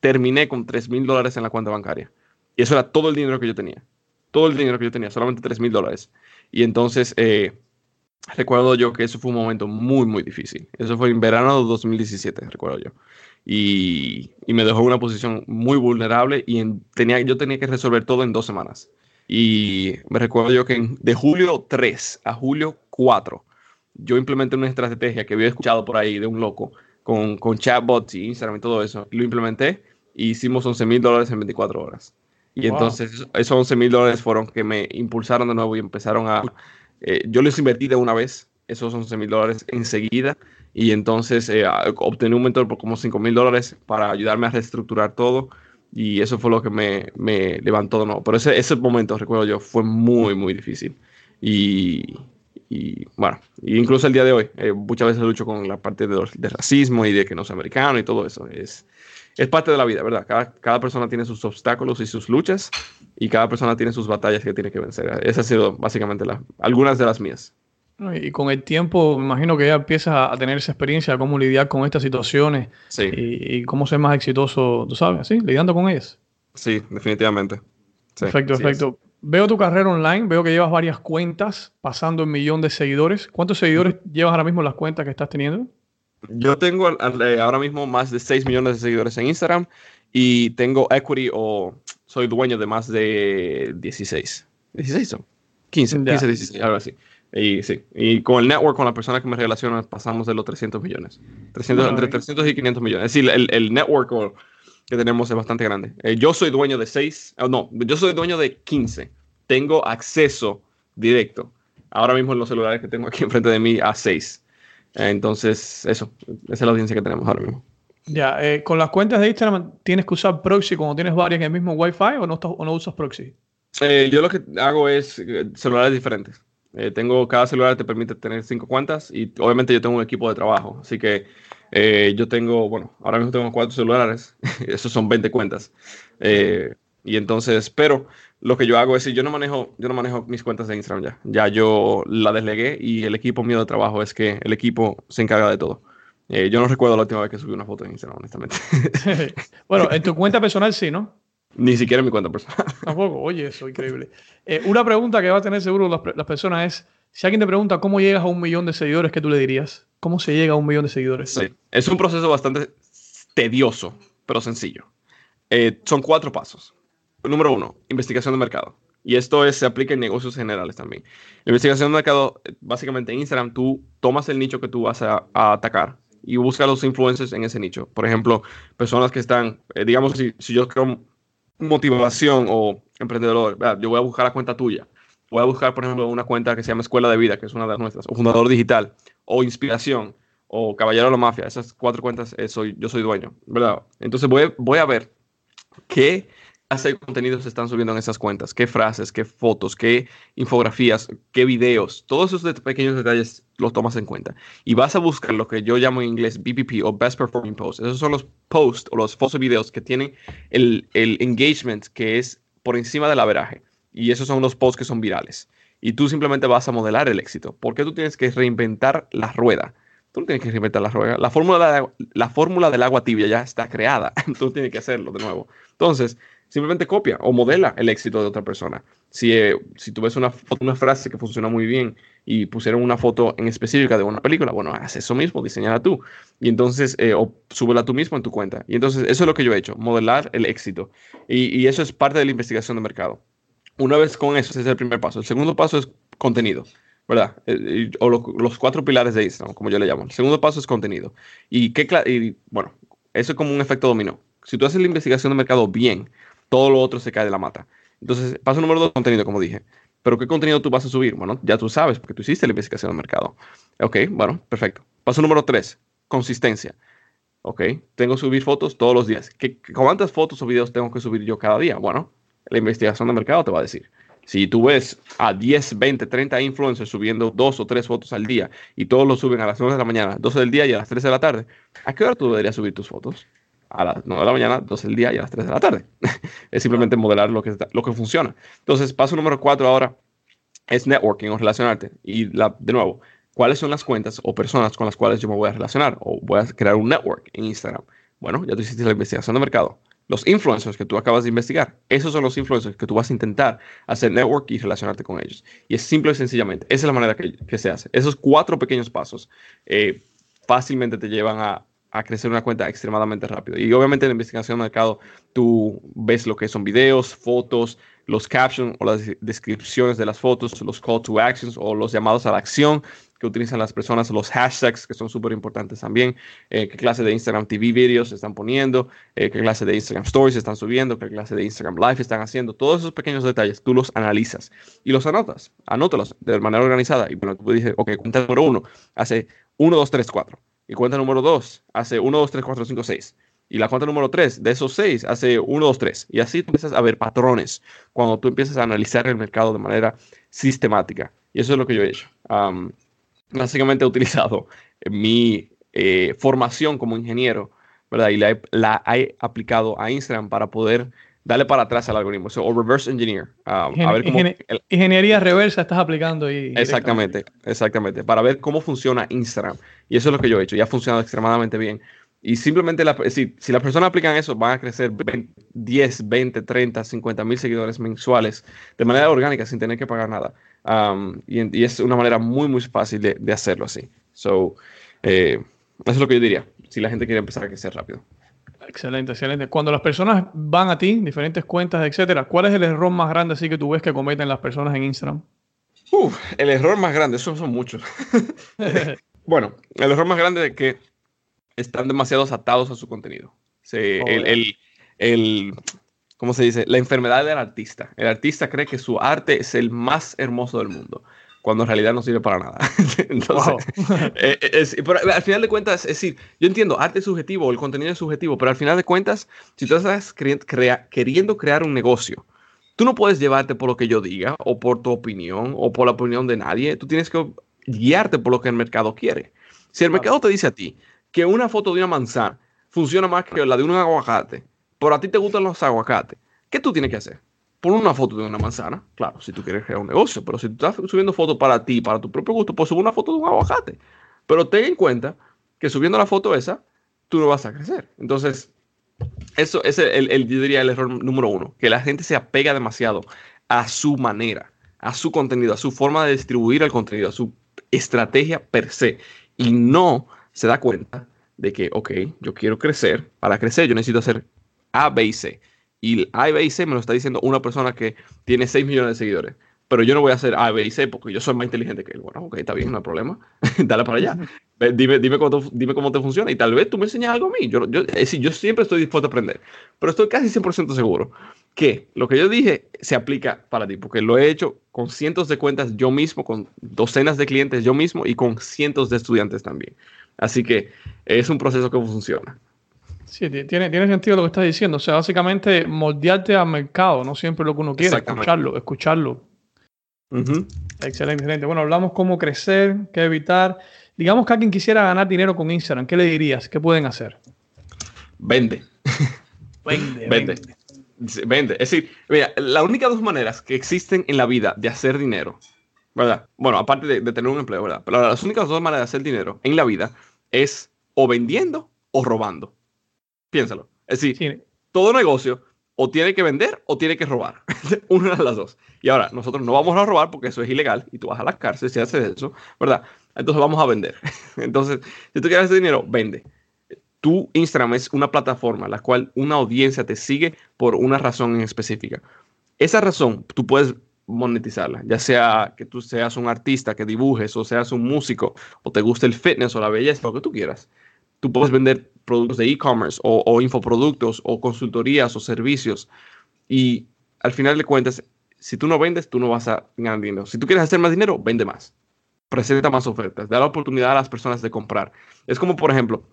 terminé con 3 mil dólares en la cuenta bancaria. Y eso era todo el dinero que yo tenía. Todo el dinero que yo tenía, solamente 3 mil dólares. Y entonces eh, recuerdo yo que eso fue un momento muy, muy difícil. Eso fue en verano de 2017, recuerdo yo. Y, y me dejó en una posición muy vulnerable y tenía, yo tenía que resolver todo en dos semanas. Y me recuerdo yo que de julio 3 a julio 4, yo implementé una estrategia que había escuchado por ahí de un loco con, con chatbots y Instagram y todo eso. Lo implementé y hicimos 11 mil dólares en 24 horas. Y entonces esos 11 mil dólares fueron que me impulsaron de nuevo y empezaron a... Eh, yo les invertí de una vez esos 11 mil dólares enseguida y entonces eh, obtuve un mentor por como 5 mil dólares para ayudarme a reestructurar todo y eso fue lo que me, me levantó de nuevo. Pero ese, ese momento, recuerdo yo, fue muy, muy difícil. Y, y bueno, incluso el día de hoy, eh, muchas veces lucho con la parte de, de, racismo y de que no soy americano y todo eso. Es, es parte de la vida, ¿verdad? Cada, cada, persona tiene sus obstáculos y sus luchas y cada persona tiene sus batallas que tiene que vencer. Esas han sido básicamente la, algunas de las mías. Y con el tiempo, me imagino que ya empiezas a tener esa experiencia de cómo lidiar con estas situaciones y, cómo ser más exitoso, tú sabes, ¿sí? Lidiando con ellas. Sí, definitivamente. perfecto, perfecto. Veo tu carrera online, veo que llevas varias cuentas, pasando un millón de seguidores. ¿Cuántos seguidores llevas ahora mismo en las cuentas que estás teniendo? Yo tengo eh, ahora mismo más de 6 millones de seguidores en Instagram y tengo equity o soy dueño de más de 16. ¿16 son? 15, 15, 16, algo así. Y sí, y con el network, con las personas que me relacionan, pasamos de los 300 millones. 300, entre 300 y 500 millones. Es decir, el, el network que tenemos es bastante grande. Eh, yo soy dueño de 6, no, yo soy dueño de 15. Tengo acceso directo, ahora mismo en los celulares que tengo aquí enfrente de mí, a 6. Entonces, eso, esa es la audiencia que tenemos ahora mismo. Ya, eh, con las cuentas de Instagram, ¿tienes que usar proxy cuando tienes varias en el mismo Wi-Fi o no, o no usas proxy? Eh, yo lo que hago es celulares diferentes. Eh, tengo, cada celular te permite tener cinco cuentas y obviamente yo tengo un equipo de trabajo. Así que eh, yo tengo, bueno, ahora mismo tengo cuatro celulares, esos son 20 cuentas. Eh, y entonces, pero lo que yo hago es, si yo no manejo, yo no manejo mis cuentas de Instagram ya. Ya yo la deslegué y el equipo mío de trabajo es que el equipo se encarga de todo. yo no recuerdo la última vez que subí una foto en Instagram, honestamente. bueno, en tu cuenta personal sí, ¿no? Ni siquiera en mi cuenta personal. Tampoco, oye, eso, increíble. Eh, una pregunta que va a tener seguro las, personas es, si alguien te pregunta cómo llegas a un millón de seguidores, ¿qué tú le dirías? ¿Cómo se llega a un millón de seguidores? Sí, es un proceso bastante tedioso, pero sencillo. Eh, son cuatro pasos. Número uno, investigación de mercado. Y esto es, se aplica en negocios generales también. investigación de mercado, eh, básicamente en Instagram, tú tomas el nicho que tú vas a, atacar y buscas los influencers en ese nicho. Por ejemplo, personas que están, digamos, si, yo creo motivación o emprendedor, yo voy a buscar la cuenta tuya. Voy a buscar, por ejemplo, una cuenta que se llama Escuela de Vida, que es una de nuestras, o Fundador Digital, o Inspiración, o Caballero de la Mafia. Esas cuatro cuentas eh, soy, yo soy dueño, ¿verdad? Entonces voy, voy a ver qué clase de contenido se están subiendo en esas cuentas, qué frases, qué fotos, qué infografías, qué videos, todos esos pequeños detalles los tomas en cuenta. Y vas a buscar lo que yo llamo en inglés BPP o Best Performing Posts. Esos son los posts o los fotos videos que tienen el, el engagement que es por encima del averaje. Y esos son los posts que son virales. Y tú simplemente vas a modelar el éxito. ¿Por qué tú tienes que reinventar la rueda? Tú no tienes que reinventar la rueda. La fórmula, la fórmula del agua tibia ya está creada. tú tienes que hacerlo de nuevo. Entonces, simplemente copia o modela el éxito de otra persona. Si, eh, si tú ves una, una frase que funciona muy bien y pusieron una foto en específica de una película, bueno, haz eso mismo, diseñala tú. Y entonces, eh, o súbela tú mismo en tu cuenta. Y entonces, eso es lo que yo he hecho, modelar el éxito. Y, eso es parte de la investigación de mercado. Una vez con eso, ese es el primer paso. El segundo paso es contenido. ¿verdad? Eh, o los cuatro pilares de Instagram, como yo le llamo. El segundo paso es contenido. Y, qué y bueno, eso es como un efecto dominó. Si tú haces la investigación de mercado bien, todo lo otro se cae de la mata. Entonces, paso número dos, contenido, como dije. Pero ¿qué contenido tú vas a subir? Bueno, ya tú sabes, porque tú hiciste la investigación de mercado. Ok, bueno, perfecto. Paso número tres, consistencia. Ok, tengo que subir fotos todos los días. ¿Qué, ¿Cuántas fotos o videos tengo que subir yo cada día? Bueno, la investigación de mercado te va a decir. Si tú ves a 10, 20, 30 influencers subiendo dos o tres fotos al día y todos lo suben a las 9 de la mañana, 12 del día y a las 3 de la tarde, ¿a qué hora tú deberías subir tus fotos? A las 9 de la mañana, 12 del día y a las 3 de la tarde. es simplemente modelar lo que, lo que funciona. Entonces, paso número 4 ahora es networking o relacionarte. Y la, de nuevo, ¿cuáles son las cuentas o personas con las cuales yo me voy a relacionar? O voy a crear un network en Instagram. Bueno, ya tú hiciste la investigación de mercado los influencers que tú acabas de investigar, esos son los influencers que tú vas a intentar hacer network y relacionarte con ellos. Y es simple y sencillamente, esa es la manera que, se hace. Esos cuatro pequeños pasos eh, fácilmente te llevan a, a, crecer una cuenta extremadamente rápido. Y obviamente en la investigación de mercado tú ves lo que son videos, fotos, los captions o las descripciones de las fotos, los call to actions o los llamados a la acción que utilizan las personas, los hashtags que son súper importantes también, eh, qué clase de Instagram TV videos están poniendo, eh, qué clase de Instagram Stories están subiendo, qué clase de Instagram Live están haciendo, todos esos pequeños detalles tú los analizas y los anotas, anótalos de manera organizada. Y bueno, tú dices, ok, cuenta número uno hace 1, 2, 3, 4 y cuenta número dos hace 1, 2, 3, 4, 5, 6 y la cuenta número 3 de esos 6 hace 1, 2, 3 y así tú empiezas a ver patrones cuando tú empiezas a analizar el mercado de manera sistemática. Y eso es lo que yo he hecho. Básicamente he utilizado mi eh, formación como ingeniero, ¿verdad? Y la he, aplicado a Instagram para poder darle para atrás al algoritmo, o reverse engineer. Um, a ver cómo, ingeniería reversa estás aplicando ahí. Exactamente, exactamente, para ver cómo funciona Instagram. Y eso es lo que yo he hecho, y ha funcionado extremadamente bien. Y simplemente, si, si las personas aplican eso, van a crecer 10, 20, 30, 50 mil seguidores mensuales de manera orgánica sin tener que pagar nada. Um, y, es una manera muy, muy fácil de, hacerlo así. So, eh, eso es lo que yo diría, si la gente quiere empezar a crecer rápido. Excelente, excelente. Cuando las personas van a ti, diferentes cuentas, etcétera, ¿cuál es el error más grande así que tú ves que cometen las personas en Instagram? el error más grande, esos son muchos. bueno, el error más grande es que están demasiado atados a su contenido. Oh, el, el, ¿cómo se dice? La enfermedad del artista. El artista cree que su arte es el más hermoso del mundo, cuando en realidad no sirve para nada. Entonces, eh, eh, al final de cuentas, es decir, yo entiendo, arte es subjetivo, el contenido es subjetivo, pero al final de cuentas, si tú estás queriendo crear un negocio, tú no puedes llevarte por lo que yo diga, o por tu opinión, o por la opinión de nadie, tú tienes que guiarte por lo que el mercado quiere. Si el mercado te dice a ti que una foto de una manzana funciona más que la de un aguacate, pero a ti te gustan los aguacates, ¿qué tú tienes que hacer? Pon una foto de una manzana, claro, si tú quieres crear un negocio, pero si tú estás subiendo fotos para ti, para tu propio gusto, pues sube una foto de un aguacate. Pero ten en cuenta que subiendo la foto esa, tú no vas a crecer. Entonces, eso es el, el, yo diría el error número uno, que la gente se apega demasiado a su manera, a su contenido, a su forma de distribuir el contenido, a su estrategia per se, y no se da cuenta de que, ok, yo quiero crecer, para crecer yo necesito hacer a, B y C. Y A, B y C me lo está diciendo una persona que tiene 6 millones de seguidores. Pero yo no voy a hacer A, B y C porque yo soy más inteligente que él. Bueno, ok, está bien, no hay problema. Dale para allá. Dime, dime, cómo te, dime cómo te funciona y tal vez tú me enseñas algo a mí. Yo, yo, es decir, yo siempre estoy dispuesto a aprender. Pero estoy casi 100% seguro que lo que yo dije se aplica para ti, porque lo he hecho con cientos de cuentas yo mismo, con docenas de clientes yo mismo y con cientos de estudiantes también. Así que es un proceso que funciona. Sí, tiene, tiene sentido lo que estás diciendo. O sea, básicamente moldearte al mercado, no siempre lo que uno quiere, escucharlo, escucharlo. Excelente, excelente. Bueno, hablamos cómo crecer, qué evitar. Digamos que alguien quisiera ganar dinero con Instagram, ¿qué le dirías? ¿Qué pueden hacer? Vende. Vende. vende. Vende. Es decir, mira, las únicas dos maneras que existen en la vida de hacer dinero, ¿verdad? Bueno, aparte de, tener un empleo, ¿verdad? Pero las únicas dos maneras de hacer dinero en la vida es o vendiendo o robando. Piénsalo. Es decir, todo negocio o tiene que vender o tiene que robar. Una de las dos. Y ahora, nosotros no vamos a robar porque eso es ilegal y tú vas a la cárcel si haces eso, ¿verdad? Entonces vamos a vender. Entonces, si tú quieres hacer dinero, vende. Tu Instagram es una plataforma en la cual una audiencia te sigue por una razón en específica. Esa razón tú puedes monetizarla, ya sea que tú seas un artista que dibujes o seas un músico o te guste el fitness o la belleza, lo que tú quieras. Tú puedes vender productos de e-commerce o, infoproductos o consultorías o servicios y al final de cuentas, si tú no vendes, tú no vas a ganar dinero. Si tú quieres hacer más dinero, vende más. Presenta más ofertas, da la oportunidad a las personas de comprar. Es como, por ejemplo,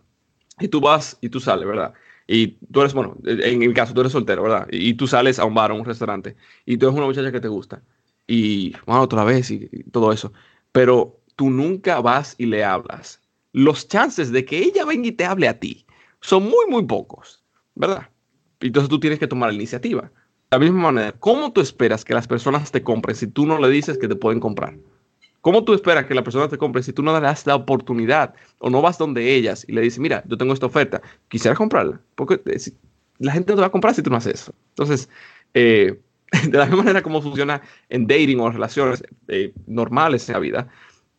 y tú vas y tú sales, ¿verdad? Y tú eres, bueno, en mi caso, tú eres soltero, ¿verdad? Y, tú sales a un bar o un restaurante y tú eres una muchacha que te gusta. Y, bueno, otra vez y, todo eso. Pero tú nunca vas y le hablas. Los chances de que ella venga y te hable a ti son muy, muy pocos, ¿verdad? Entonces tú tienes que tomar la iniciativa. De la misma manera, ¿cómo tú esperas que las personas te compren si tú no le dices que te pueden comprar? ¿Cómo tú esperas que la persona te compre si tú no le das la oportunidad o no vas donde ellas y le dices, mira, yo tengo esta oferta, quisiera comprarla? Porque eh, la gente no te va a comprar si tú no haces eso. Entonces, eh, de la misma manera como funciona en dating o relaciones eh, normales en la vida,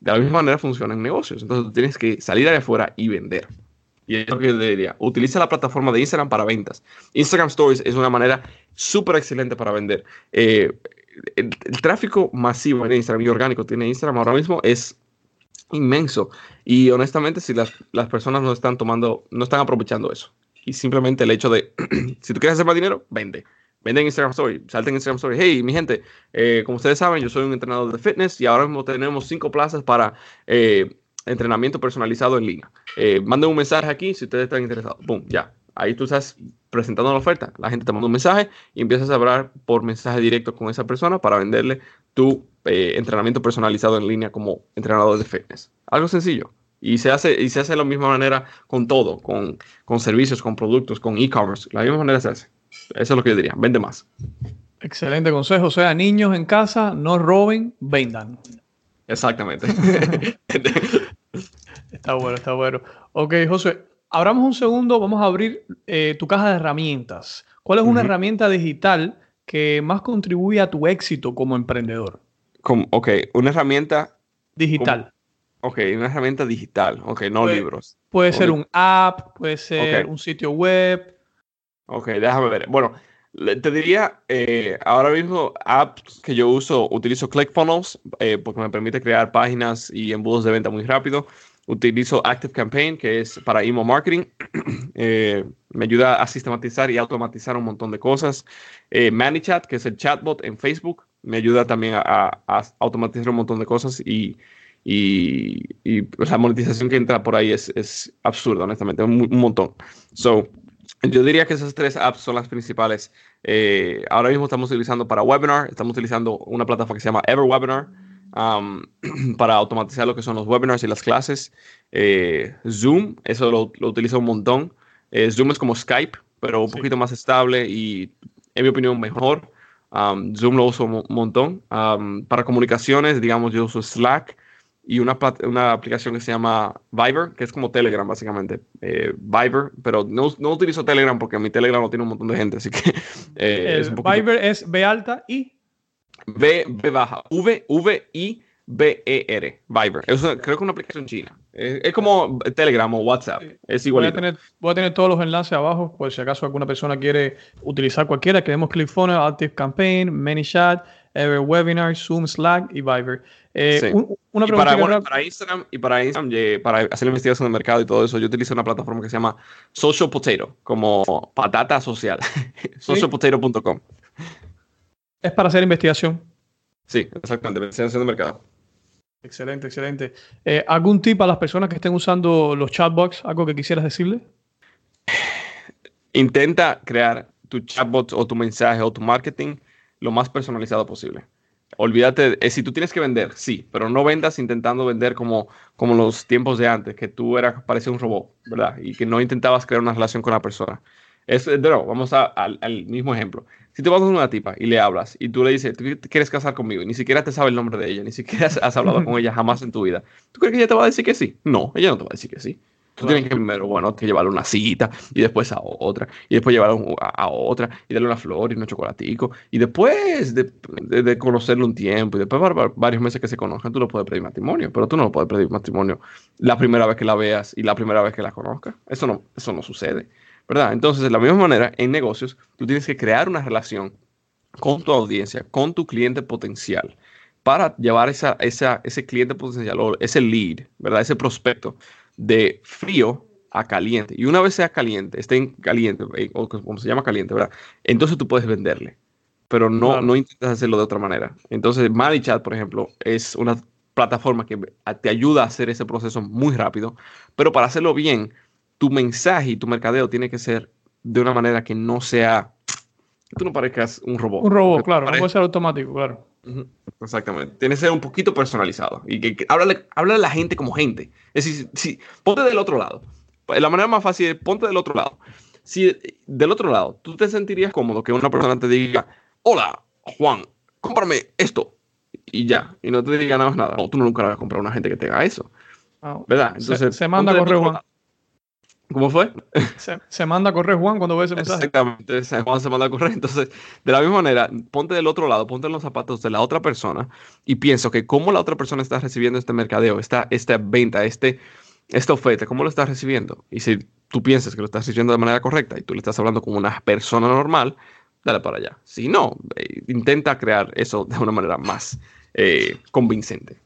de la misma manera funciona en negocios. Entonces, tú tienes que salir de afuera y vender. Y es lo que yo diría. Utiliza la plataforma de Instagram para ventas. Instagram Stories es una manera súper excelente para vender el, tráfico masivo en Instagram y orgánico tiene Instagram ahora mismo es inmenso. Y honestamente, si las, las, personas no están tomando, no están aprovechando eso. Y simplemente el hecho de, si tú quieres hacer más dinero, vende. Vende en Instagram Story, salte en Instagram Story. Hey, mi gente, eh, como ustedes saben, yo soy un entrenador de fitness y ahora mismo tenemos cinco plazas para eh, entrenamiento personalizado en línea. Eh, manden un mensaje aquí si ustedes están interesados. Boom, ya. Ahí tú estás presentando la oferta. La gente te manda un mensaje y empiezas a hablar por mensaje directo con esa persona para venderle tu eh, entrenamiento personalizado en línea como entrenador de fitness. Algo sencillo. Y se hace, y se hace de la misma manera con todo, con, con servicios, con productos, con e-commerce. La misma manera se hace. Eso es lo que yo diría. Vende más. Excelente consejo. O sea, niños en casa, no roben, vendan. Exactamente. está bueno, está bueno. Ok, José, abramos un segundo, vamos a abrir eh, tu caja de herramientas. ¿Cuál es una herramienta digital que más contribuye a tu éxito como emprendedor? Como, ok, una herramienta digital. ok, una herramienta digital, ok, no libros. Puede ser un app, puede ser un sitio web. Ok, déjame ver. Bueno, te diría, eh, ahora mismo apps que yo uso, utilizo ClickFunnels eh, porque me permite crear páginas y embudos de venta muy rápido. Utilizo Active Campaign, que es para email marketing. Eh, me ayuda a sistematizar y automatizar un montón de cosas. Eh, ManyChat, que es el chatbot en Facebook, me ayuda también a, automatizar un montón de cosas y, la monetización que entra por ahí es, es absurda, honestamente, un, montón. So, yo diría que esas tres apps son las principales. Eh, ahora mismo estamos utilizando para webinar, estamos utilizando una plataforma que se llama EverWebinar para automatizar lo que son los webinars y las clases. Eh, Zoom, eso lo, lo utilizo un montón. Eh, Zoom es como Skype, pero un poquito más estable y, en mi opinión, mejor. Zoom lo uso un montón. para comunicaciones, digamos, yo uso Slack y una, una aplicación que se llama Viber, que es como Telegram, básicamente. Eh, Viber, pero no, no, utilizo Telegram porque mi Telegram no tiene un montón de gente, así que... es Viber es B alta y B, B baja, V, V, I, B, E, R, Viber. creo que es una aplicación china. Es, como Telegram o WhatsApp. Es igual. Voy, a tener, voy a tener todos los enlaces abajo por si acaso alguna persona quiere utilizar cualquiera. Que demos ClickFunnels, Active Campaign, ManyChat, Webinar, Zoom, Slack y Viber. Eh, una pregunta para, para, Instagram y para Instagram, para hacer investigación de mercado y todo eso, yo utilizo una plataforma que se llama Social Potato, como patata social. Socialpotato.com. Es para hacer investigación. Sí, exactamente, investigación de mercado. Excelente, excelente. Eh, ¿Algún tip a las personas que estén usando los chatbots? ¿Algo que quisieras decirle? intenta crear tu chatbot o tu mensaje o tu marketing lo más personalizado posible. Olvídate, eh, si tú tienes que vender, sí, pero no vendas intentando vender como, como los tiempos de antes, que tú eras, parecía un robot, ¿verdad? Y que no intentabas crear una relación con la persona. Es, de nuevo, vamos al mismo ejemplo. Si tú vas a una tipa y le hablas y tú le dices, tú quieres casar conmigo y ni siquiera te sabe el nombre de ella, ni siquiera has hablado con ella jamás en tu vida, ¿tú crees que ella te va a decir que sí? No, ella no te va a decir que sí. Tú tienes que primero, bueno, que llevarle una cita y después a otra y después llevarla a, otra y darle una flor y un chocolatico y después de, de, conocerlo un tiempo y después varios meses que se conozcan, tú lo puedes pedir matrimonio, pero tú no lo puedes pedir matrimonio la primera vez que la veas y la primera vez que la conozcas. Eso no, eso no sucede, ¿verdad? Entonces, de la misma manera, en negocios, tú tienes que crear una relación con tu audiencia, con tu cliente potencial para llevar esa, esa, ese cliente potencial o ese lead, ¿verdad? Ese prospecto de frío a caliente. Y una vez sea caliente, esté en caliente, o como se llama caliente, ¿verdad? Entonces tú puedes venderle, pero no, no intentas hacerlo de otra manera. Entonces, ManyChat, por ejemplo, es una plataforma que te ayuda a hacer ese proceso muy rápido, pero para hacerlo bien, tu mensaje y tu mercadeo tiene que ser de una manera que no sea, que tú no parezcas un robot. Un robot, claro, no puede ser automático, claro. Exactamente. Tiene que ser un poquito personalizado. Y que, que háblale, a la gente como gente. Es decir, si, ponte del otro lado. La manera más fácil es ponte del otro lado. Si del otro lado tú te sentirías cómodo que una persona te diga, hola, Juan, cómprame esto. Y ya. Y no te diga nada más nada. No, tú nunca vas a comprar a una gente que te haga eso. Ah, ¿Verdad? Entonces, se, manda a correr, Juan. ¿Cómo fue? Se, manda a correr Juan cuando ve ese mensaje. Exactamente, Juan se manda a correr. Entonces, de la misma manera, ponte del otro lado, ponte en los zapatos de la otra persona y pienso que cómo la otra persona está recibiendo este mercadeo, esta, esta venta, este, esta oferta, cómo lo está recibiendo. Y si tú piensas que lo estás recibiendo de manera correcta y tú le estás hablando como una persona normal, dale para allá. Si no, eh, intenta crear eso de una manera más eh, convincente.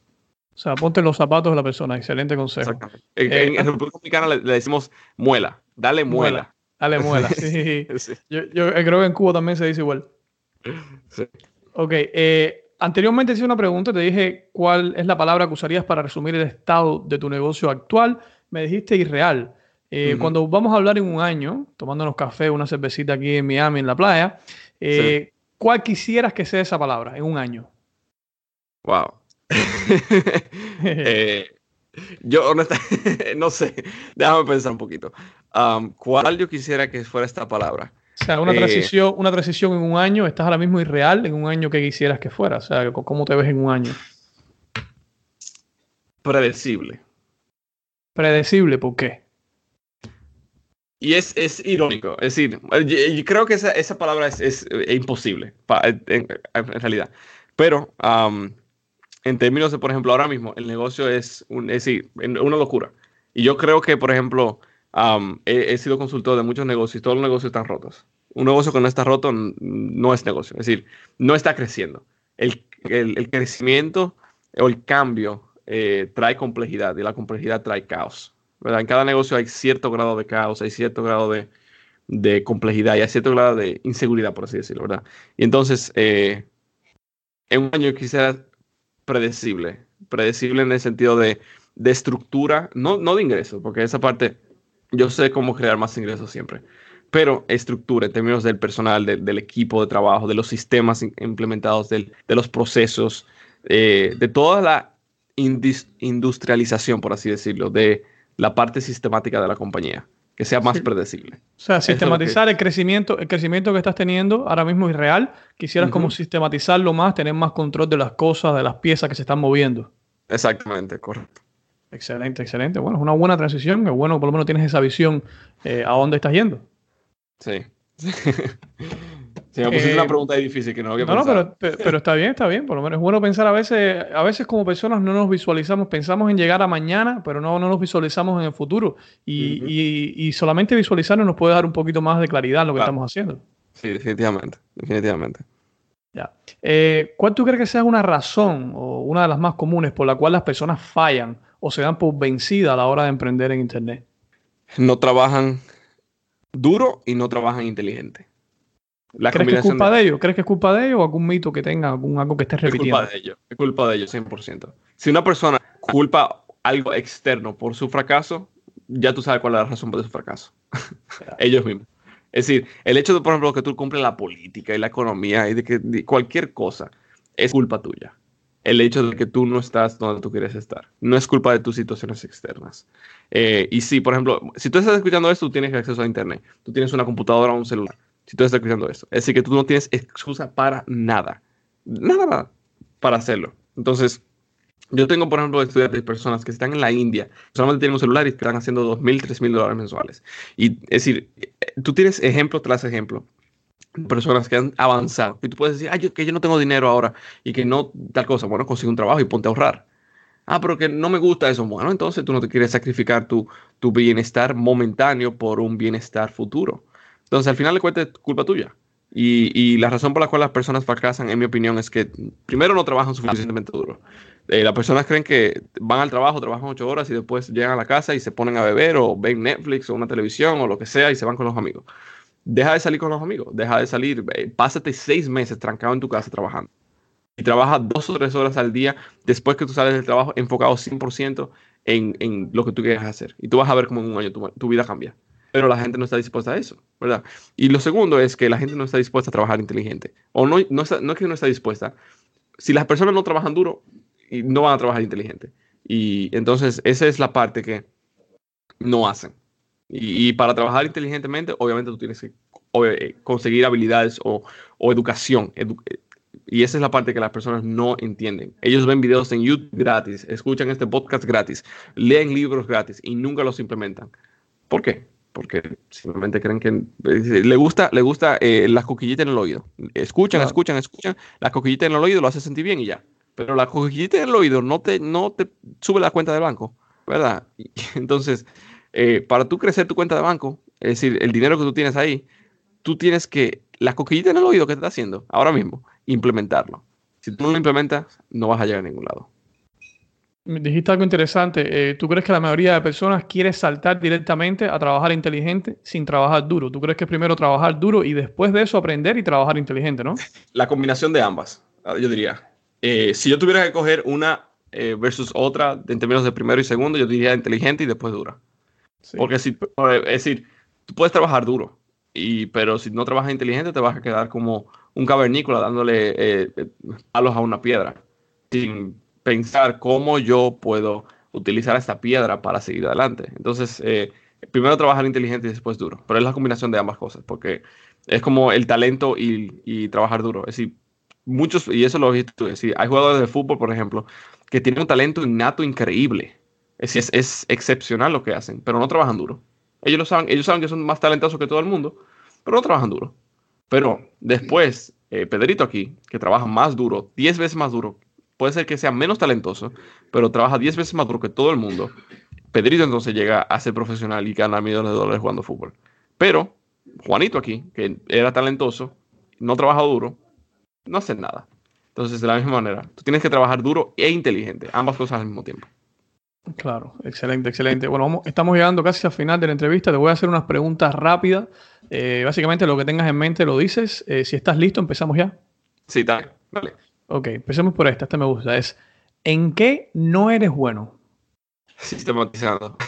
O sea, ponte los zapatos de la persona. Excelente consejo. En, eh, República Dominicana le, decimos muela. Dale muela. Dale muela. Sí. Yo, yo, creo que en Cuba también se dice igual. Sí. Ok. Eh, anteriormente hice una pregunta. Te dije cuál es la palabra que usarías para resumir el estado de tu negocio actual. Me dijiste irreal. Eh, cuando vamos a hablar en un año, tomándonos café, una cervecita aquí en Miami, en la playa, ¿cuál quisieras que sea esa palabra en un año? Wow. Eh, yo honestamente no sé, déjame pensar un poquito. Um, ¿Cuál yo quisiera que fuera esta palabra? O sea, una, eh, transición, una transición en un año, estás ahora mismo irreal en un año que quisieras que fuera. O sea, ¿cómo te ves en un año? Predecible. Predecible, ¿por qué? Y es, es irónico. Es decir, yo, creo que esa, esa palabra es, es, imposible en, realidad. Pero um, en términos de, por ejemplo, ahora mismo el negocio es, un, es decir, una locura. Y yo creo que, por ejemplo, he, sido consultor de muchos negocios y todos los negocios están rotos. Un negocio que no está roto no es negocio, es decir, no está creciendo. El, el, crecimiento o el cambio eh, trae complejidad y la complejidad trae caos. ¿verdad? En cada negocio hay cierto grado de caos, hay cierto grado de, de complejidad y hay cierto grado de inseguridad, por así decirlo, ¿verdad? Y entonces, eh, en un año quisiera predecible. Predecible en el sentido de, de estructura, no, no de ingresos, porque esa parte yo sé cómo crear más ingresos siempre, pero estructura en términos del personal, del equipo de trabajo, de los sistemas implementados, de los procesos, eh, de toda la industrialización, por así decirlo, de la parte sistemática de la compañía que sea más predecible. O sea, sistematizar el crecimiento, el crecimiento que estás teniendo ahora mismo es real. Quisieras como sistematizarlo más, tener más control de las cosas, de las piezas que se están moviendo. Exactamente, correcto. Excelente, excelente. Bueno, es una buena transición. Que bueno, por lo menos tienes esa visión eh, a dónde estás yendo. Sí. me pusiste una eh, pregunta difícil que no había pensado. No, pero, pero, está bien, está bien. Por lo menos es bueno pensar a veces, a veces como personas no nos visualizamos, pensamos en llegar a mañana, pero no, no nos visualizamos en el futuro. Y, y, y solamente visualizarnos nos puede dar un poquito más de claridad en lo que estamos haciendo. Sí, definitivamente, definitivamente. Ya. Eh, ¿Cuál tú crees que sea una razón o una de las más comunes por la cual las personas fallan o se dan por vencida a la hora de emprender en Internet? No trabajan duro y no trabajan inteligente. ¿Crees que es culpa de... ellos? ¿Crees que es culpa de ellos o algún mito que tenga, algún algo que estés repitiendo? Es culpa de ellos, es culpa de ellos 100%. Si una persona culpa algo externo por su fracaso, ya tú sabes cuál es la razón de su fracaso. ellos mismos. Es decir, el hecho de, por ejemplo, que tú cumples la política y la economía y de que cualquier cosa es culpa tuya. El hecho de que tú no estás donde tú quieres estar. No es culpa de tus situaciones externas. Eh, y sí, por ejemplo, si tú estás escuchando esto, tú tienes acceso a Internet. Tú tienes una computadora o un celular. Si tú estás escuchando esto. Es decir, que tú no tienes excusa para nada. Nada, nada. Para hacerlo. Entonces, yo tengo, por ejemplo, estudiantes, personas que están en la India, solamente tienen un celular y están haciendo 2.000, 3.000 dólares mensuales. Y es decir, tú tienes ejemplo tras ejemplo personas que han avanzado. Y tú puedes decir, ay, que yo no tengo dinero ahora y que no tal cosa. Bueno, consigue un trabajo y ponte a ahorrar. Ah, pero que no me gusta eso. Bueno, entonces tú no te quieres sacrificar tu, tu bienestar momentáneo por un bienestar futuro. Entonces, al final de cuentas, es culpa tuya. Y, y, la razón por la cual las personas fracasan, en mi opinión, es que primero no trabajan suficientemente duro. Eh, las personas creen que van al trabajo, trabajan ocho horas y después llegan a la casa y se ponen a beber o ven Netflix o una televisión o lo que sea y se van con los amigos. Deja de salir con los amigos, deja de salir, eh, pásate seis meses trancado en tu casa trabajando. Y trabaja dos o tres horas al día después que tú sales del trabajo enfocado 100% en, en lo que tú quieres hacer. Y tú vas a ver cómo en un año tu, tu vida cambia pero la gente no está dispuesta a eso, ¿verdad? Y lo segundo es que la gente no está dispuesta a trabajar inteligente. O no, no, no es que no está dispuesta. Si las personas no trabajan duro, no van a trabajar inteligente. Y entonces esa es la parte que no hacen. Y, para trabajar inteligentemente, obviamente tú tienes que eh, conseguir habilidades o, o educación. Eh, y esa es la parte que las personas no entienden. Ellos ven videos en YouTube gratis, escuchan este podcast gratis, leen libros gratis y nunca los implementan. ¿Por qué? Porque simplemente creen que eh, le gusta, le gusta las coquillitas en el oído. Escuchan, escuchan, escuchan, las coquillitas en el oído lo hace sentir bien y ya. Pero la coquillita en el oído no te, no te sube la cuenta del banco, ¿verdad? entonces, eh, para tú crecer tu cuenta de banco, es decir, el dinero que tú tienes ahí, tú tienes que, la coquillita en el oído que te está haciendo ahora mismo, implementarlo. Si tú no lo implementas, no vas a llegar a ningún lado. Dijiste algo interesante. Eh, ¿Tú crees que la mayoría de personas quiere saltar directamente a trabajar inteligente sin trabajar duro? ¿Tú crees que primero trabajar duro y después de eso aprender y trabajar inteligente, no? La combinación de ambas, yo diría. Eh, si yo tuviera que coger una versus otra en términos de primero y segundo, yo diría inteligente y después dura. Porque si, es decir, tú puedes trabajar duro, y, pero si no trabajas inteligente te vas a quedar como un cavernícola dándole eh, palos a una piedra, sin pensar cómo yo puedo utilizar esta piedra para seguir adelante. Entonces, eh, primero trabajar inteligente y después duro, pero es la combinación de ambas cosas, porque es como el talento y, trabajar duro. Es decir, muchos, y eso lo he visto, es decir, hay jugadores de fútbol, por ejemplo, que tienen un talento innato increíble es, es, excepcional lo que hacen, pero no trabajan duro. Ellos lo saben, ellos saben que son más talentosos que todo el mundo, pero no trabajan duro. Pero después, eh, Pedrito aquí, que trabaja más duro, 10 veces más duro, puede ser que sea menos talentoso, pero trabaja 10 veces más duro que todo el mundo. Pedrito entonces llega a ser profesional y gana millones de dólares jugando fútbol. Pero Juanito aquí, que era talentoso, no trabaja duro, no hace nada. Entonces, de la misma manera, tú tienes que trabajar duro e inteligente, ambas cosas al mismo tiempo. Claro, excelente, excelente. Bueno, estamos llegando casi al final de la entrevista. Te voy a hacer unas preguntas rápidas. Eh, básicamente lo que tengas en mente lo dices. Eh, si estás listo, empezamos ya. Sí, dale. vale. Ok, empecemos por esta. Esta me gusta. Es, ¿en qué no eres bueno? Sistematizando.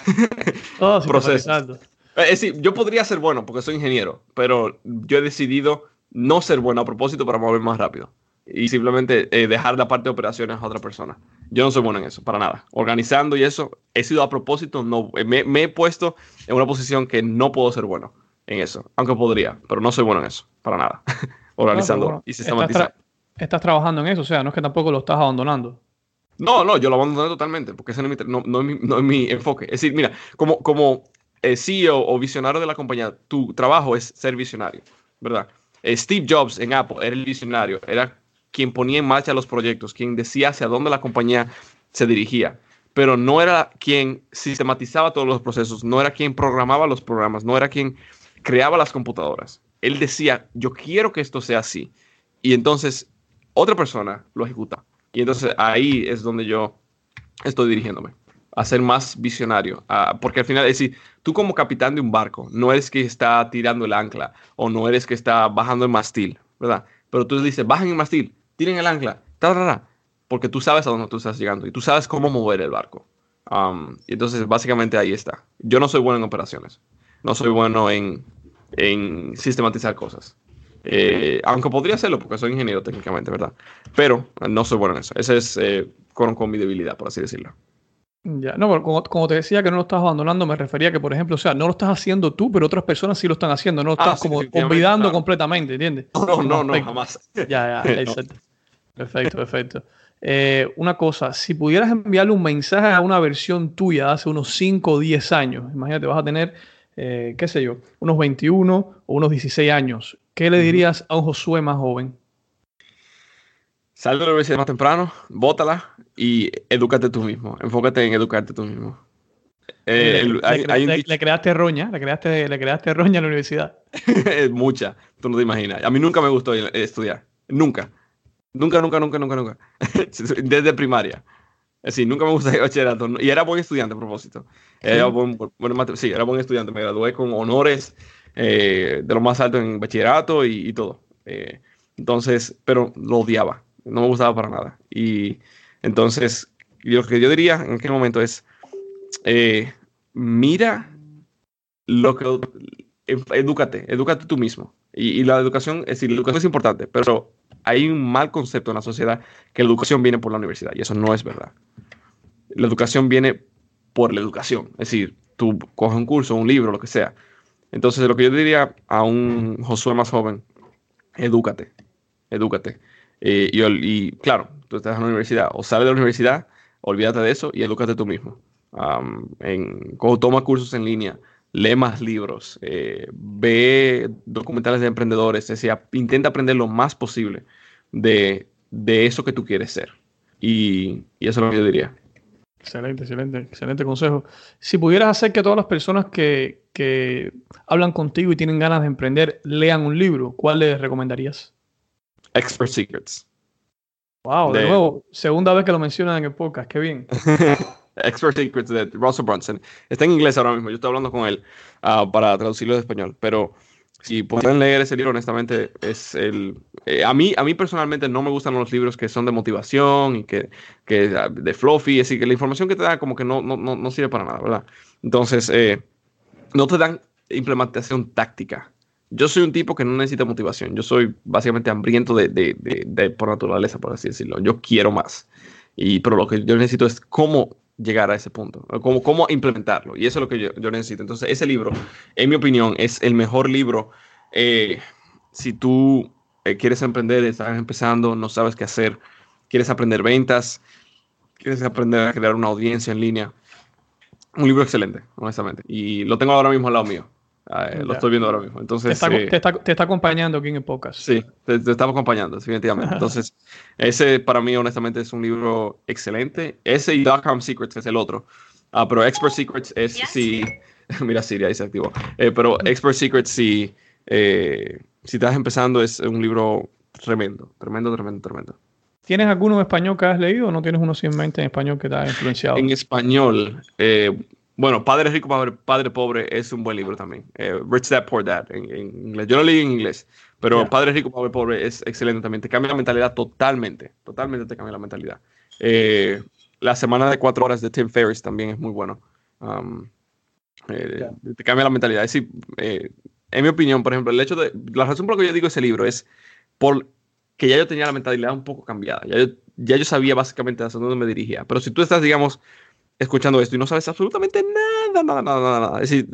Oh, sistematizando. Es decir, yo podría ser bueno porque soy ingeniero, pero yo he decidido no ser bueno a propósito para mover más rápido y simplemente eh, dejar la parte de operaciones a otra persona. Yo no soy bueno en eso, para nada. Organizando y eso, he sido a propósito, no, me, he puesto en una posición que no puedo ser bueno en eso, aunque podría, pero no soy bueno en eso, para nada. Organizando y sistematizando. Estás, trabajando en eso, o sea, no es que tampoco lo estás abandonando. No, no, yo lo abandoné totalmente, porque ese no es mi, no, es mi, enfoque. Es decir, mira, como, como eh, CEO o visionario de la compañía, tu trabajo es ser visionario, ¿verdad? Eh, Steve Jobs en Apple era el visionario, era quien ponía en marcha los proyectos, quien decía hacia dónde la compañía se dirigía, pero no era quien sistematizaba todos los procesos, no era quien programaba los programas, no era quien creaba las computadoras. Él decía, yo quiero que esto sea así. Y entonces otra persona lo ejecuta. Y entonces ahí es donde yo estoy dirigiéndome, a ser más visionario. porque al final, es decir, tú como capitán de un barco, no eres que está tirando el ancla o no eres que está bajando el mastil, ¿verdad? Pero tú dices, bajen el mastil, tiren el ancla, porque tú sabes a dónde tú estás llegando y tú sabes cómo mover el barco. Um, y entonces, básicamente ahí está. Yo no soy bueno en operaciones. No soy bueno en, en sistematizar cosas. Eh, aunque podría hacerlo porque soy ingeniero técnicamente, ¿verdad? Pero no soy bueno en eso. Esa es eh, con, con, mi debilidad, por así decirlo. Ya, no, como, como, te decía que no lo estás abandonando, me refería que, por ejemplo, o sea, no lo estás haciendo tú, pero otras personas sí lo están haciendo, no lo estás ah, como olvidando completamente, ¿entiendes? No, no, no, jamás. Ya, ya, exacto. Perfecto, perfecto. Eh, una cosa, si pudieras enviarle un mensaje a una versión tuya de hace unos 5 o 10 años, imagínate, vas a tener, eh, qué sé yo, unos 21 o unos 16 años, ¿qué le dirías a un Josué más joven? Sal de la universidad más temprano, bótala y edúcate tú mismo. Enfócate en educarte tú mismo. Eh, le, creaste roña, le creaste, le creaste roña en la universidad. Mucha, tú no te imaginas. A mí nunca me gustó estudiar, nunca. Nunca, nunca, nunca, nunca, nunca. Desde primaria. Es decir, nunca me gustó el bachillerato. Y era buen estudiante a propósito. Era buen, sí, era buen estudiante. Me gradué con honores eh, de lo más alto en bachillerato y, todo. Eh, entonces, pero lo odiaba. No me gustaba para nada. Y entonces, lo que yo diría en aquel momento es, eh, mira lo que... Edúcate, edúcate tú mismo. Y, y, la educación, es decir, la educación es importante, pero hay un mal concepto en la sociedad que la educación viene por la universidad y eso no es verdad. La educación viene por la educación, es decir, tú coges un curso, un libro, lo que sea. Entonces, lo que yo diría a un Josué más joven, edúcate, edúcate. Eh, y, claro, tú estás en la universidad, o sales de la universidad, olvídate de eso y edúcate tú mismo. en, toma cursos en línea, lee más libros, eh, ve documentales de emprendedores, es decir, intenta aprender lo más posible de, eso que tú quieres ser. Y, eso es lo que yo diría. Excelente, excelente, excelente consejo. Si pudieras hacer que todas las personas que, hablan contigo y tienen ganas de emprender lean un libro, ¿cuál les recomendarías? Expert Secrets. Wow, de, nuevo, segunda vez que lo mencionan en el podcast, qué bien. Expert Secrets de Russell Brunson. Está en inglés ahora mismo, yo estoy hablando con él ah, para traducirlo de español, pero si pueden leer ese libro, honestamente, es el... Eh, a, mí, a mí personalmente no me gustan los libros que son de motivación y que, que ah, de fluffy, así que la información que te da como que no, no, no sirve para nada, ¿verdad? Entonces, eh, no te dan implementación táctica. Yo soy un tipo que no necesita motivación. Yo soy básicamente hambriento de, de, de, por naturaleza, por así decirlo. Yo quiero más. Y, pero lo que yo necesito es cómo llegar a ese punto, cómo, cómo implementarlo. Y eso es lo que yo, necesito. Entonces, ese libro, en mi opinión, es el mejor libro eh, si tú eh, quieres emprender, estás empezando, no sabes qué hacer, quieres aprender ventas, quieres aprender a crear una audiencia en línea. Un libro excelente, honestamente. Y lo tengo ahora mismo al lado mío. Ah, eh, lo estoy viendo ahora mismo. Entonces, te está, te, está, acompañando aquí en el podcast. Sí, te, estamos acompañando, definitivamente. Entonces, ese para mí, honestamente, es un libro excelente. Ese y Dotcom Secrets es el otro. Ah, pero Expert Secrets es si. mira, Siri ahí se activó. Eh, pero Expert Secrets, si, eh, si estás empezando, es un libro tremendo, tremendo, tremendo, tremendo. ¿Tienes alguno en español que has leído o no tienes uno simplemente en español que te ha influenciado? En español, eh, bueno, Padre Rico, Padre, Pobre es un buen libro también. Eh, Rich Dad, Poor Dad, en, inglés. Yo lo leí en inglés, pero Padre Rico, Padre Pobre es excelente también. Te cambia la mentalidad totalmente, totalmente te cambia la mentalidad. Eh, la semana de cuatro horas de Tim Ferriss también es muy bueno. Um, eh, te cambia la mentalidad. Es decir, en mi opinión, por ejemplo, el hecho de. La razón por la que yo digo ese libro es por que ya yo tenía la mentalidad un poco cambiada. Ya yo, ya yo sabía básicamente hacia dónde me dirigía. Pero si tú estás, digamos, escuchando esto y no sabes absolutamente nada, nada, nada, nada. Es decir,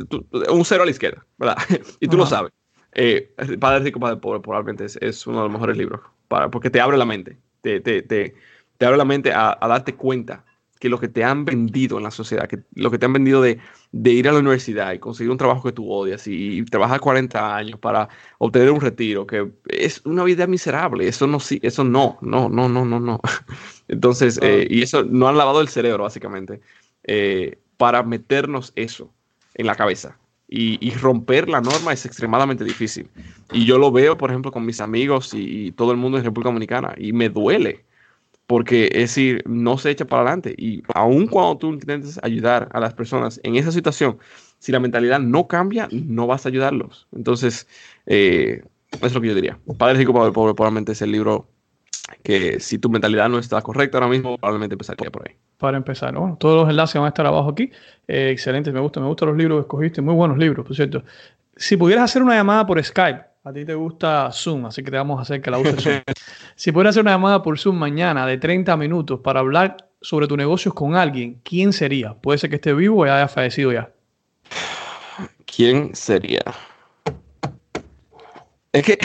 un cero a la izquierda, ¿verdad? y tú lo sabes. Eh, Padre Rico, Padre Pobre probablemente es, uno de los mejores libros, para, porque te abre la mente, te, te, te, te abre la mente a, darte cuenta que lo que te han vendido en la sociedad, que lo que te han vendido de, de ir a la universidad y conseguir un trabajo que tú odias y, trabajar 40 años para obtener un retiro, que es una vida miserable, eso no, eso no, no, no, no, no, no. Entonces, eh, y eso no han lavado el cerebro, básicamente, eh, para meternos eso en la cabeza. Y, romper la norma es extremadamente difícil. Y yo lo veo, por ejemplo, con mis amigos y, todo el mundo en República Dominicana, y me duele, porque es decir, no se echa para adelante. Y aun cuando tú intentes ayudar a las personas en esa situación, si la mentalidad no cambia, no vas a ayudarlos. Entonces, eh, eso es lo que yo diría. Padre Rico, Padre Pobre, probablemente es el libro que si tu mentalidad no está correcta ahora mismo, probablemente empezaría por ahí. Para empezar, ¿no? todos los enlaces van a estar abajo aquí. Eh, excelente, me gusta, me gustan los libros que escogiste, muy buenos libros, por cierto. si pudieras hacer una llamada por Skype, a ti te gusta Zoom, así que te vamos a hacer que la uses Zoom. si pudieras hacer una llamada por Zoom mañana de 30 minutos para hablar sobre tus negocios con alguien, ¿quién sería? Puede ser que esté vivo o haya fallecido ya. ¿Quién sería? Es que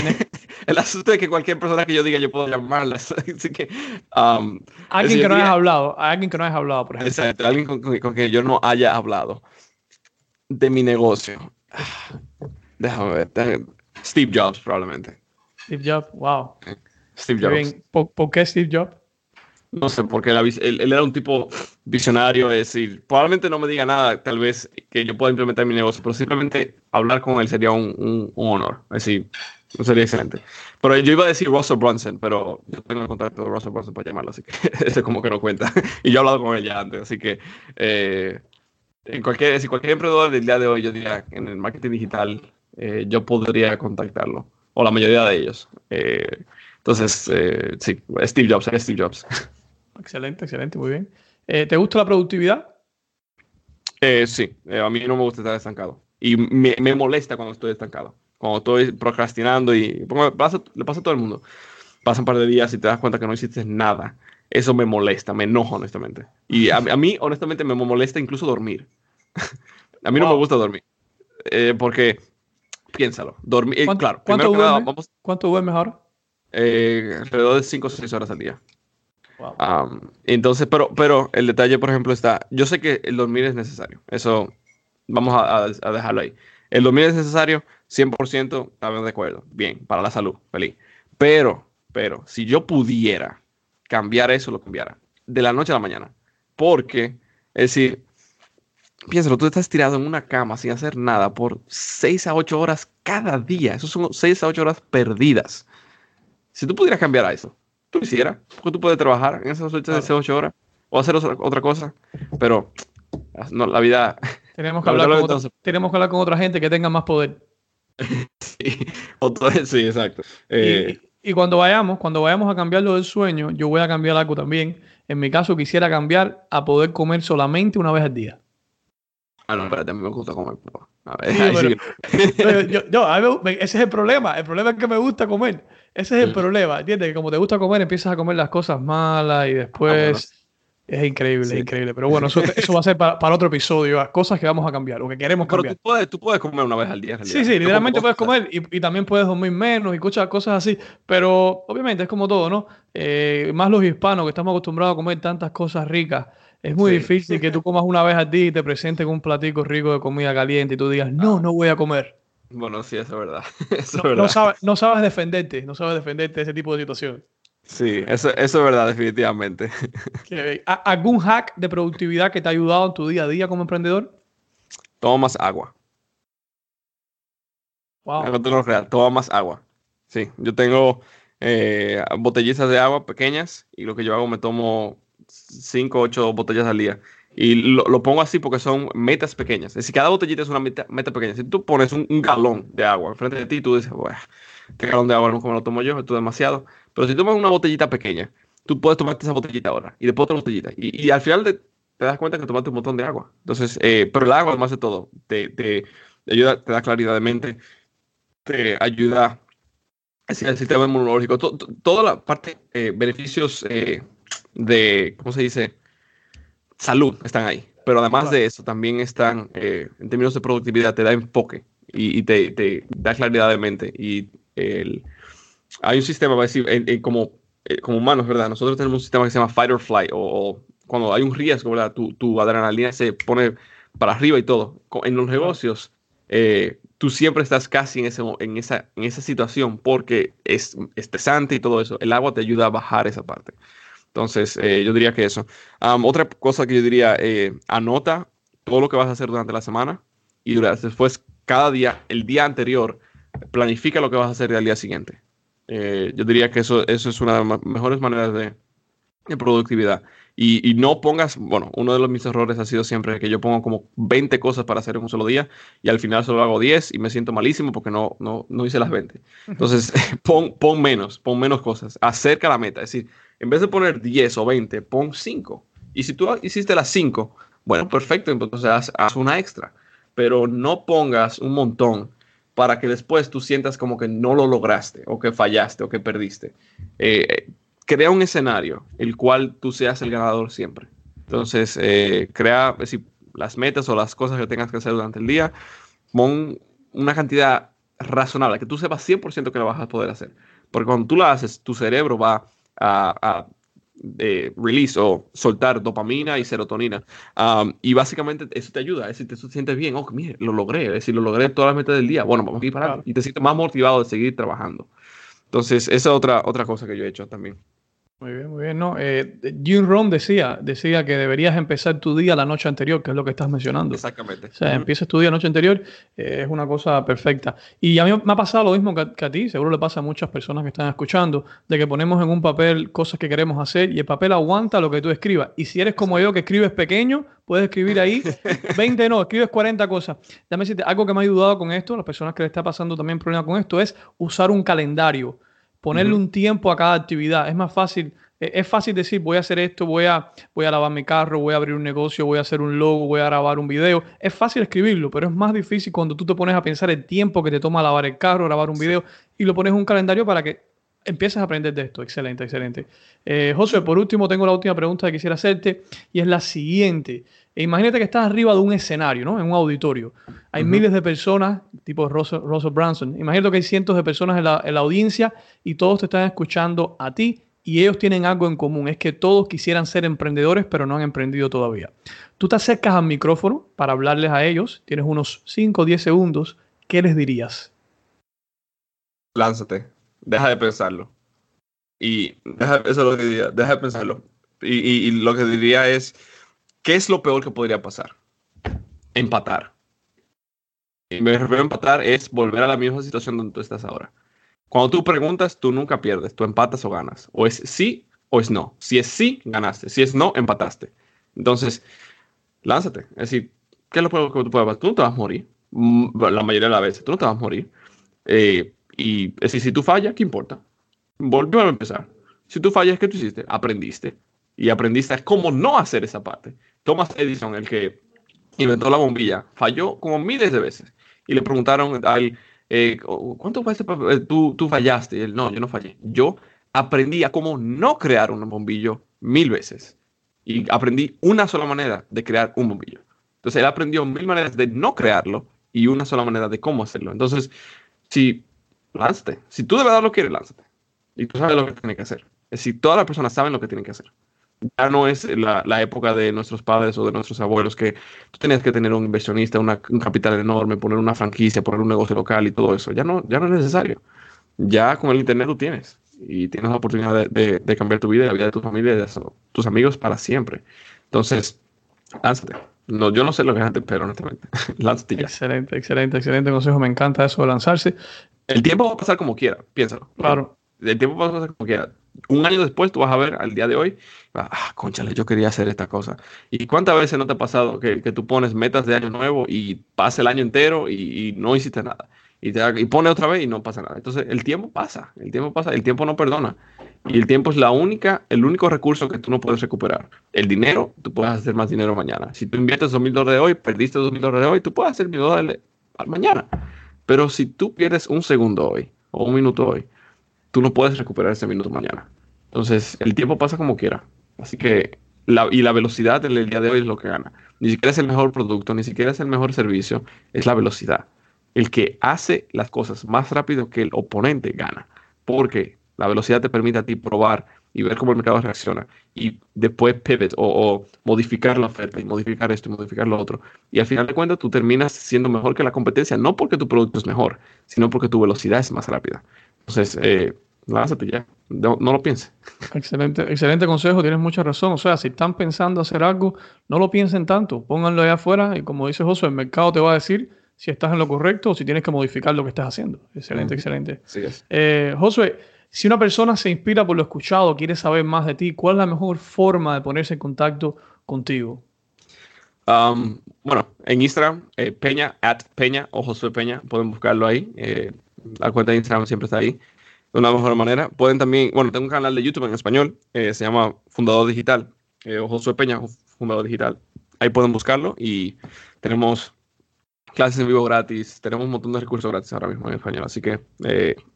el asunto es que cualquier persona que yo diga yo puedo llamarla. Así que, um, alguien que no hayas hablado, alguien que no hayas hablado, por ejemplo. Exacto, alguien con, con, que yo no haya hablado de mi negocio. Déjame ver. Steve Jobs, probablemente. Steve Jobs, wow. Steve Jobs. ¿Por, qué Steve Jobs? No sé, porque él, era un tipo visionario, es decir, probablemente no me diga nada, tal vez que yo pueda implementar mi negocio, pero simplemente hablar con él sería un, un, un honor. Es decir, sería excelente. Pero yo iba a decir Russell Brunson, pero yo tengo el contacto de Russell Brunson para llamarlo, así que ese como que no cuenta. y yo he hablado con él ya antes, así que eh, en cualquier, si cualquier emprendedor del día de hoy, yo diría en el marketing digital, eh, yo podría contactarlo, o la mayoría de ellos. Eh, entonces, sí, Steve Jobs, Steve Jobs. Excelente, excelente, muy bien. ¿Te gusta la productividad? sí, a mí no me gusta estar estancado. Y me, me, molesta cuando estoy estancado. Cuando estoy procrastinando y le pasa a todo el mundo. Pasan un par de días y te das cuenta que no hiciste nada. Eso me molesta, me enojo honestamente. Y a, mí, honestamente, me molesta incluso dormir. a mí no me gusta dormir. porque piénsalo. Dormir, eh, ¿Cuánto, claro, ¿cuánto, duermes, vamos, ¿Cuánto duermes ahora? Eh, alrededor de 5 o 6 horas al día. entonces, pero, pero el detalle, por ejemplo, está, yo sé que el dormir es necesario, eso vamos a, dejarlo ahí. El dormir es necesario, 100%, estamos de acuerdo, bien, para la salud, feliz. Pero, pero, si yo pudiera cambiar eso, lo cambiara, de la noche a la mañana, porque, es decir, piénsalo, tú estás tirado en una cama sin hacer nada por 6 a 8 horas cada día. Eso son 6 a 8 horas perdidas. Si tú pudieras cambiar a eso, tú lo hicieras, porque tú puedes trabajar en esas 8, horas o hacer otra, cosa, pero no, la vida... Tenemos que, hablar con otra, tenemos que hablar con otra gente que tenga más poder. sí, sí, exacto. Eh, y, cuando vayamos, cuando vayamos a cambiar lo del sueño, yo voy a cambiar algo también. En mi caso, quisiera cambiar a poder comer solamente una vez al día. Ah, no, espérate, a mí me gusta comer. A ver, ese es el problema. El problema es que me gusta comer. Ese es el mm. problema, ¿entiendes? Que como te gusta comer, empiezas a comer las cosas malas y después... Ah, es increíble, es increíble. Pero bueno, eso, va a ser para, otro episodio. Cosas que vamos a cambiar o que queremos cambiar. Pero tú puedes, tú puedes comer una vez al día. Sí, sí, literalmente puedes comer y, y, también puedes dormir menos y cosas, cosas así. Pero obviamente es como todo, ¿no? Eh, más los hispanos que estamos acostumbrados a comer tantas cosas ricas es muy difícil que tú comas una vez al día y te presenten un platico rico de comida caliente y tú digas, no, no voy a comer. Bueno, sí, eso es verdad. no, sabes, no sabes defenderte, no sabes defenderte de ese tipo de situación. Sí, eso, eso es verdad, definitivamente. ¿Algún hack de productividad que te ha ayudado en tu día a día como emprendedor? Toma más agua. Wow. Toma más agua. Sí, yo tengo eh, botellitas de agua pequeñas y lo que yo hago me tomo 5 o 8 botellas al día. Y lo, pongo así porque son metas pequeñas. Es decir, cada botellita es una meta, pequeña. Si tú pones un, galón de agua enfrente de ti, tú dices, bueno, este galón de agua no como lo tomo yo, esto es demasiado. Pero si tomas una botellita pequeña, tú puedes tomarte esa botellita ahora y después otra botellita. Y, al final te das cuenta que tomaste un montón de agua. Entonces, eh, pero el agua, además de todo, te, te, ayuda, te da claridad de mente, te ayuda al sistema inmunológico, toda la parte, eh, beneficios eh, de, ¿cómo se dice? Salud están ahí. Pero además de eso, también están, eh, en términos de productividad, te da enfoque y, te, da claridad de mente. Y el, hay un sistema, va a decir, como, eh, como humanos, ¿verdad? Nosotros tenemos un sistema que se llama fight or flight, o, cuando hay un riesgo, ¿verdad? Tu, tu, adrenalina se pone para arriba y todo. En los negocios, eh, tú siempre estás casi en, ese, en, esa, en esa situación porque es estresante y todo eso. El agua te ayuda a bajar esa parte. Entonces, eh, yo diría que eso. otra cosa que yo diría, eh, anota todo lo que vas a hacer durante la semana y después, cada día, el día anterior, planifica lo que vas a hacer el día siguiente. Eh, yo diría que eso, eso es una de las mejores maneras de, productividad. Y, no pongas, bueno, uno de mis errores ha sido siempre que yo pongo como 20 cosas para hacer en un solo día y al final solo hago 10 y me siento malísimo porque no, no, no hice las 20. Entonces, pon, pon menos, pon menos cosas, acerca la meta. Es decir, en vez de poner 10 o 20, pon 5. Y si tú hiciste las 5, bueno, perfecto, entonces haz, una extra. Pero no pongas un montón para que después tú sientas como que no lo lograste o que fallaste o que perdiste. Eh, crea un escenario el cual tú seas el ganador siempre. Entonces, eh, crea si, las metas o las cosas que tengas que hacer durante el día, pon una cantidad razonable, que tú sepas 100% que lo vas a poder hacer. Porque cuando tú lo haces, tu cerebro va a release o soltar dopamina y serotonina. Um, y básicamente eso te ayuda, es decir, te sientes bien, oh, mire, lo logré, es decir, lo logré todas las metas del día, bueno, vamos a ir para y te sientes más motivado de seguir trabajando. Entonces, esa es otra, otra cosa que yo he hecho también. Muy bien, muy bien. No, eh, Jim Rohn decía, decía que deberías empezar tu día la noche anterior, que es lo que estás mencionando. Exactamente. O sea, empiezas tu día la noche anterior, eh, es una cosa perfecta. Y a mí me ha pasado lo mismo que, a ti, seguro le pasa a muchas personas que están escuchando, de que ponemos en un papel cosas que queremos hacer y el papel aguanta lo que tú escribas. Y si eres como yo, que escribes pequeño, puedes escribir ahí 20, no, escribes 40 cosas. Dame decirte, algo que me ha ayudado con esto, las personas que le está pasando también problema con esto, es usar un calendario ponerle un tiempo a cada actividad. Es más fácil, e, es fácil decir, voy a hacer esto, voy a, voy a lavar mi carro, voy a abrir un negocio, voy a hacer un logo, voy a grabar un video. Es fácil escribirlo, pero es más difícil cuando tú te pones a pensar el tiempo que te toma lavar el carro, grabar un video y lo pones en un calendario para que empieces a aprender de esto. Excelente, excelente. Eh, José, por último, tengo la última pregunta que quisiera hacerte y es la siguiente. E imagínate que estás arriba de un escenario, ¿no? En un auditorio. Hay miles de personas, tipo Russell, Branson. Imagínate que hay cientos de personas en la, audiencia y todos te están escuchando a ti y ellos tienen algo en común. Es que todos quisieran ser emprendedores, pero no han emprendido todavía. Tú te acercas al micrófono para hablarles a ellos. Tienes unos 5 o 10 segundos. ¿Qué les dirías? Lánzate. Deja de pensarlo. Y deja, eso es lo que diría. Deja de pensarlo. y lo que diría es ¿Qué es lo peor que podría pasar? Empatar. Y me refiero a empatar es volver a la misma situación donde tú estás ahora. Cuando tú preguntas, tú nunca pierdes, tú empatas o ganas. O es sí o es no. Si es sí, ganaste. Si es no, empataste. Entonces, lánzate. Es decir, ¿qué es lo peor que tú puedes pasar? Tú no te vas a morir. Mm, la mayoría de las veces, tú no te vas a morir. Eh, y es decir, si tú fallas, ¿qué importa? Volvemos a empezar. Si tú fallas, ¿qué tú hiciste? Aprendiste. Y aprendiste cómo no hacer esa parte. Thomas Edison, el que inventó la bombilla, falló como miles de veces. Y le preguntaron a él, eh, ¿cuánto veces eh, tú, tú fallaste? Y él, no, yo no fallé. Yo aprendí a cómo no crear un bombillo mil veces. Y aprendí una sola manera de crear un bombillo. Entonces él aprendió mil maneras de no crearlo y una sola manera de cómo hacerlo. Entonces, si lánzate, si tú de verdad lo quieres, lánzate. Y tú sabes lo que tienes que hacer. Es decir, todas las personas saben lo que tienen que hacer ya no es la, la, época de nuestros padres o de nuestros abuelos que tú tenías que tener un inversionista, un capital enorme, poner una franquicia, poner un negocio local y todo eso. Ya no, ya no es necesario. Ya con el Internet lo tienes y tienes la oportunidad de, de, cambiar tu vida y la vida de tu familia y de tus amigos para siempre. Entonces, lánzate. No, yo no sé lo que es antes, pero honestamente, lánzate ya. Excelente, excelente, excelente consejo. Me encanta eso de lanzarse. El tiempo va a pasar como quiera, piénsalo. Claro. El tiempo va a pasar como quiera un año después tú vas a ver al día de hoy, ah, conchale, yo quería hacer esta cosa. ¿Y cuántas veces no te ha pasado que, tú pones metas de año nuevo y pasa el año entero y, no hiciste nada? Y pone otra vez y no pasa nada. Entonces el tiempo pasa, el tiempo pasa, el tiempo no perdona. Y el tiempo es la única, el único recurso que tú no puedes recuperar. El dinero, tú puedes hacer más dinero mañana. Si tú inviertes dos mil dólares de hoy, perdiste dos mil dólares de hoy, tú puedes hacer mil dólares mañana. Pero si tú pierdes un segundo hoy o un minuto hoy, tú no puedes recuperar ese minuto mañana. Entonces, el tiempo pasa como quiera. Así que, la, y la velocidad del día de hoy es lo que gana. Ni siquiera es el mejor producto, ni siquiera es el mejor servicio, es la velocidad. El que hace las cosas más rápido que el oponente gana. Porque la velocidad te permite a ti probar y ver cómo el mercado reacciona. Y después pivot o, o, modificar la oferta y modificar esto y modificar lo otro. Y al final de cuentas tú terminas siendo mejor que la competencia, no porque tu producto es mejor, sino porque tu velocidad es más rápida. Entonces, eh, lánzate ya, no, lo pienses. Excelente, excelente consejo, tienes mucha razón. O sea, si están pensando hacer algo, no lo piensen tanto, pónganlo allá afuera y como dice José, el mercado te va a decir si estás en lo correcto o si tienes que modificar lo que estás haciendo. Excelente, excelente. Sí es. Eh, Josué, si una persona se inspira por lo escuchado, quiere saber más de ti, ¿cuál es la mejor forma de ponerse en contacto contigo? Um, bueno, en Instagram, eh, Peña, at Peña o Josué Peña, pueden buscarlo ahí. Eh, la cuenta de Instagram siempre está ahí de una mejor manera. Pueden también, bueno, tengo un canal de YouTube en español, eh, se llama Fundador Digital, eh, Josué Peña, Fundador Digital. Ahí pueden buscarlo y tenemos clases en vivo gratis, tenemos un montón de recursos gratis ahora mismo en español, así que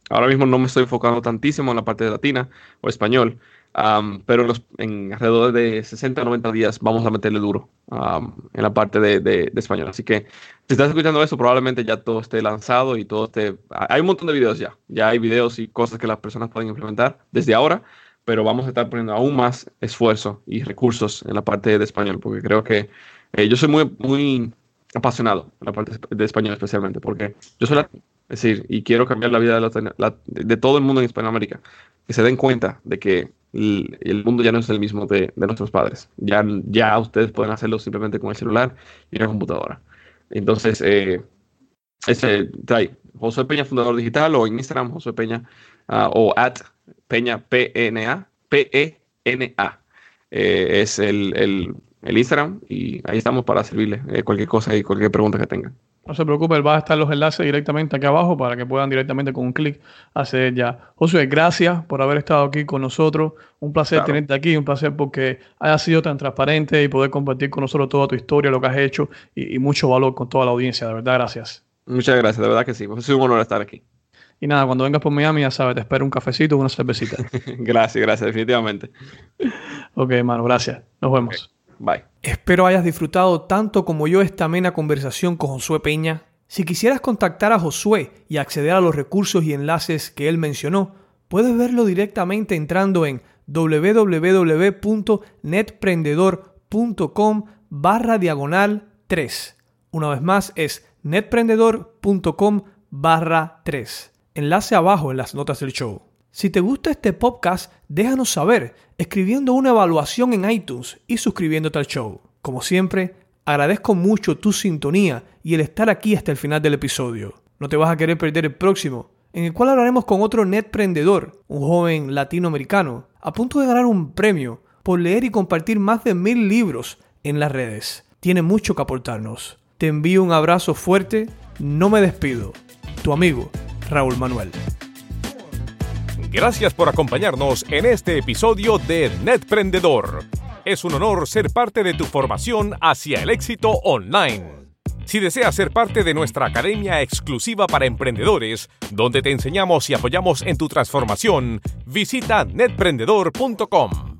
ahora mismo no me estoy enfocando tantísimo en la parte de latina o español, pero en alrededor de 60 90 días vamos a meterle duro en la parte de, español. Así que si estás escuchando eso, probablemente ya todo esté lanzado y todo esté... Hay un montón de videos ya, ya hay videos y cosas que las personas pueden implementar desde ahora, pero vamos a estar poniendo aún más esfuerzo y recursos en la parte de español, porque creo que eh, yo soy muy, muy apasionado en la parte de español especialmente, porque yo soy latino, es decir, y quiero cambiar la vida de, de todo el mundo en Hispanoamérica, que se den cuenta de que el, mundo ya no es el mismo de, nuestros padres. Ya, ya ustedes pueden hacerlo simplemente con el celular y una computadora. Entonces, eh, ese trae José Peña, fundador digital, o en Instagram, José Peña, ah, o at Peña, P-N-A, P-E-N-A. Eh, es el, el, Instagram y ahí estamos para servirle eh, cualquier cosa y cualquier pregunta que tengan. No se preocupe, va a estar los enlaces directamente aquí abajo para que puedan directamente con un clic hacer ya. José, gracias por haber estado aquí con nosotros. Un placer tenerte aquí, un placer porque hayas sido tan transparente y poder compartir con nosotros toda tu historia, lo que has hecho y, mucho valor con toda la audiencia. De verdad, gracias. Muchas gracias, de verdad que sí. Es un honor estar aquí. Y nada, cuando vengas por Miami, ya sabes, te espero un cafecito o una cervecita. gracias, gracias, definitivamente. ok, hermano, gracias. Nos vemos. Espero hayas disfrutado tanto como yo esta amena conversación con Josué Peña. Si quisieras contactar a Josué y acceder a los recursos y enlaces que él mencionó, puedes verlo directamente entrando en www.netprendedor.com barra diagonal 3. Una vez más es netprendedor.com barra 3. Enlace abajo en las notas del show. Si te gusta este podcast, déjanos saber escribiendo una evaluación en iTunes y suscribiéndote al show. Como siempre, agradezco mucho tu sintonía y el estar aquí hasta el final del episodio. No te vas a querer perder el próximo, en el cual hablaremos con otro netprendedor, un joven latinoamericano, a punto de ganar un premio por leer y compartir más de mil libros en las redes. Tiene mucho que aportarnos. Te envío un abrazo fuerte, no me despido. Tu amigo, Raúl Manuel. Gracias por acompañarnos en este episodio de Netprendedor. Es un honor ser parte de tu formación hacia el éxito online. Si deseas ser parte de nuestra academia exclusiva para emprendedores, donde te enseñamos y apoyamos en tu transformación, visita netprendedor.com.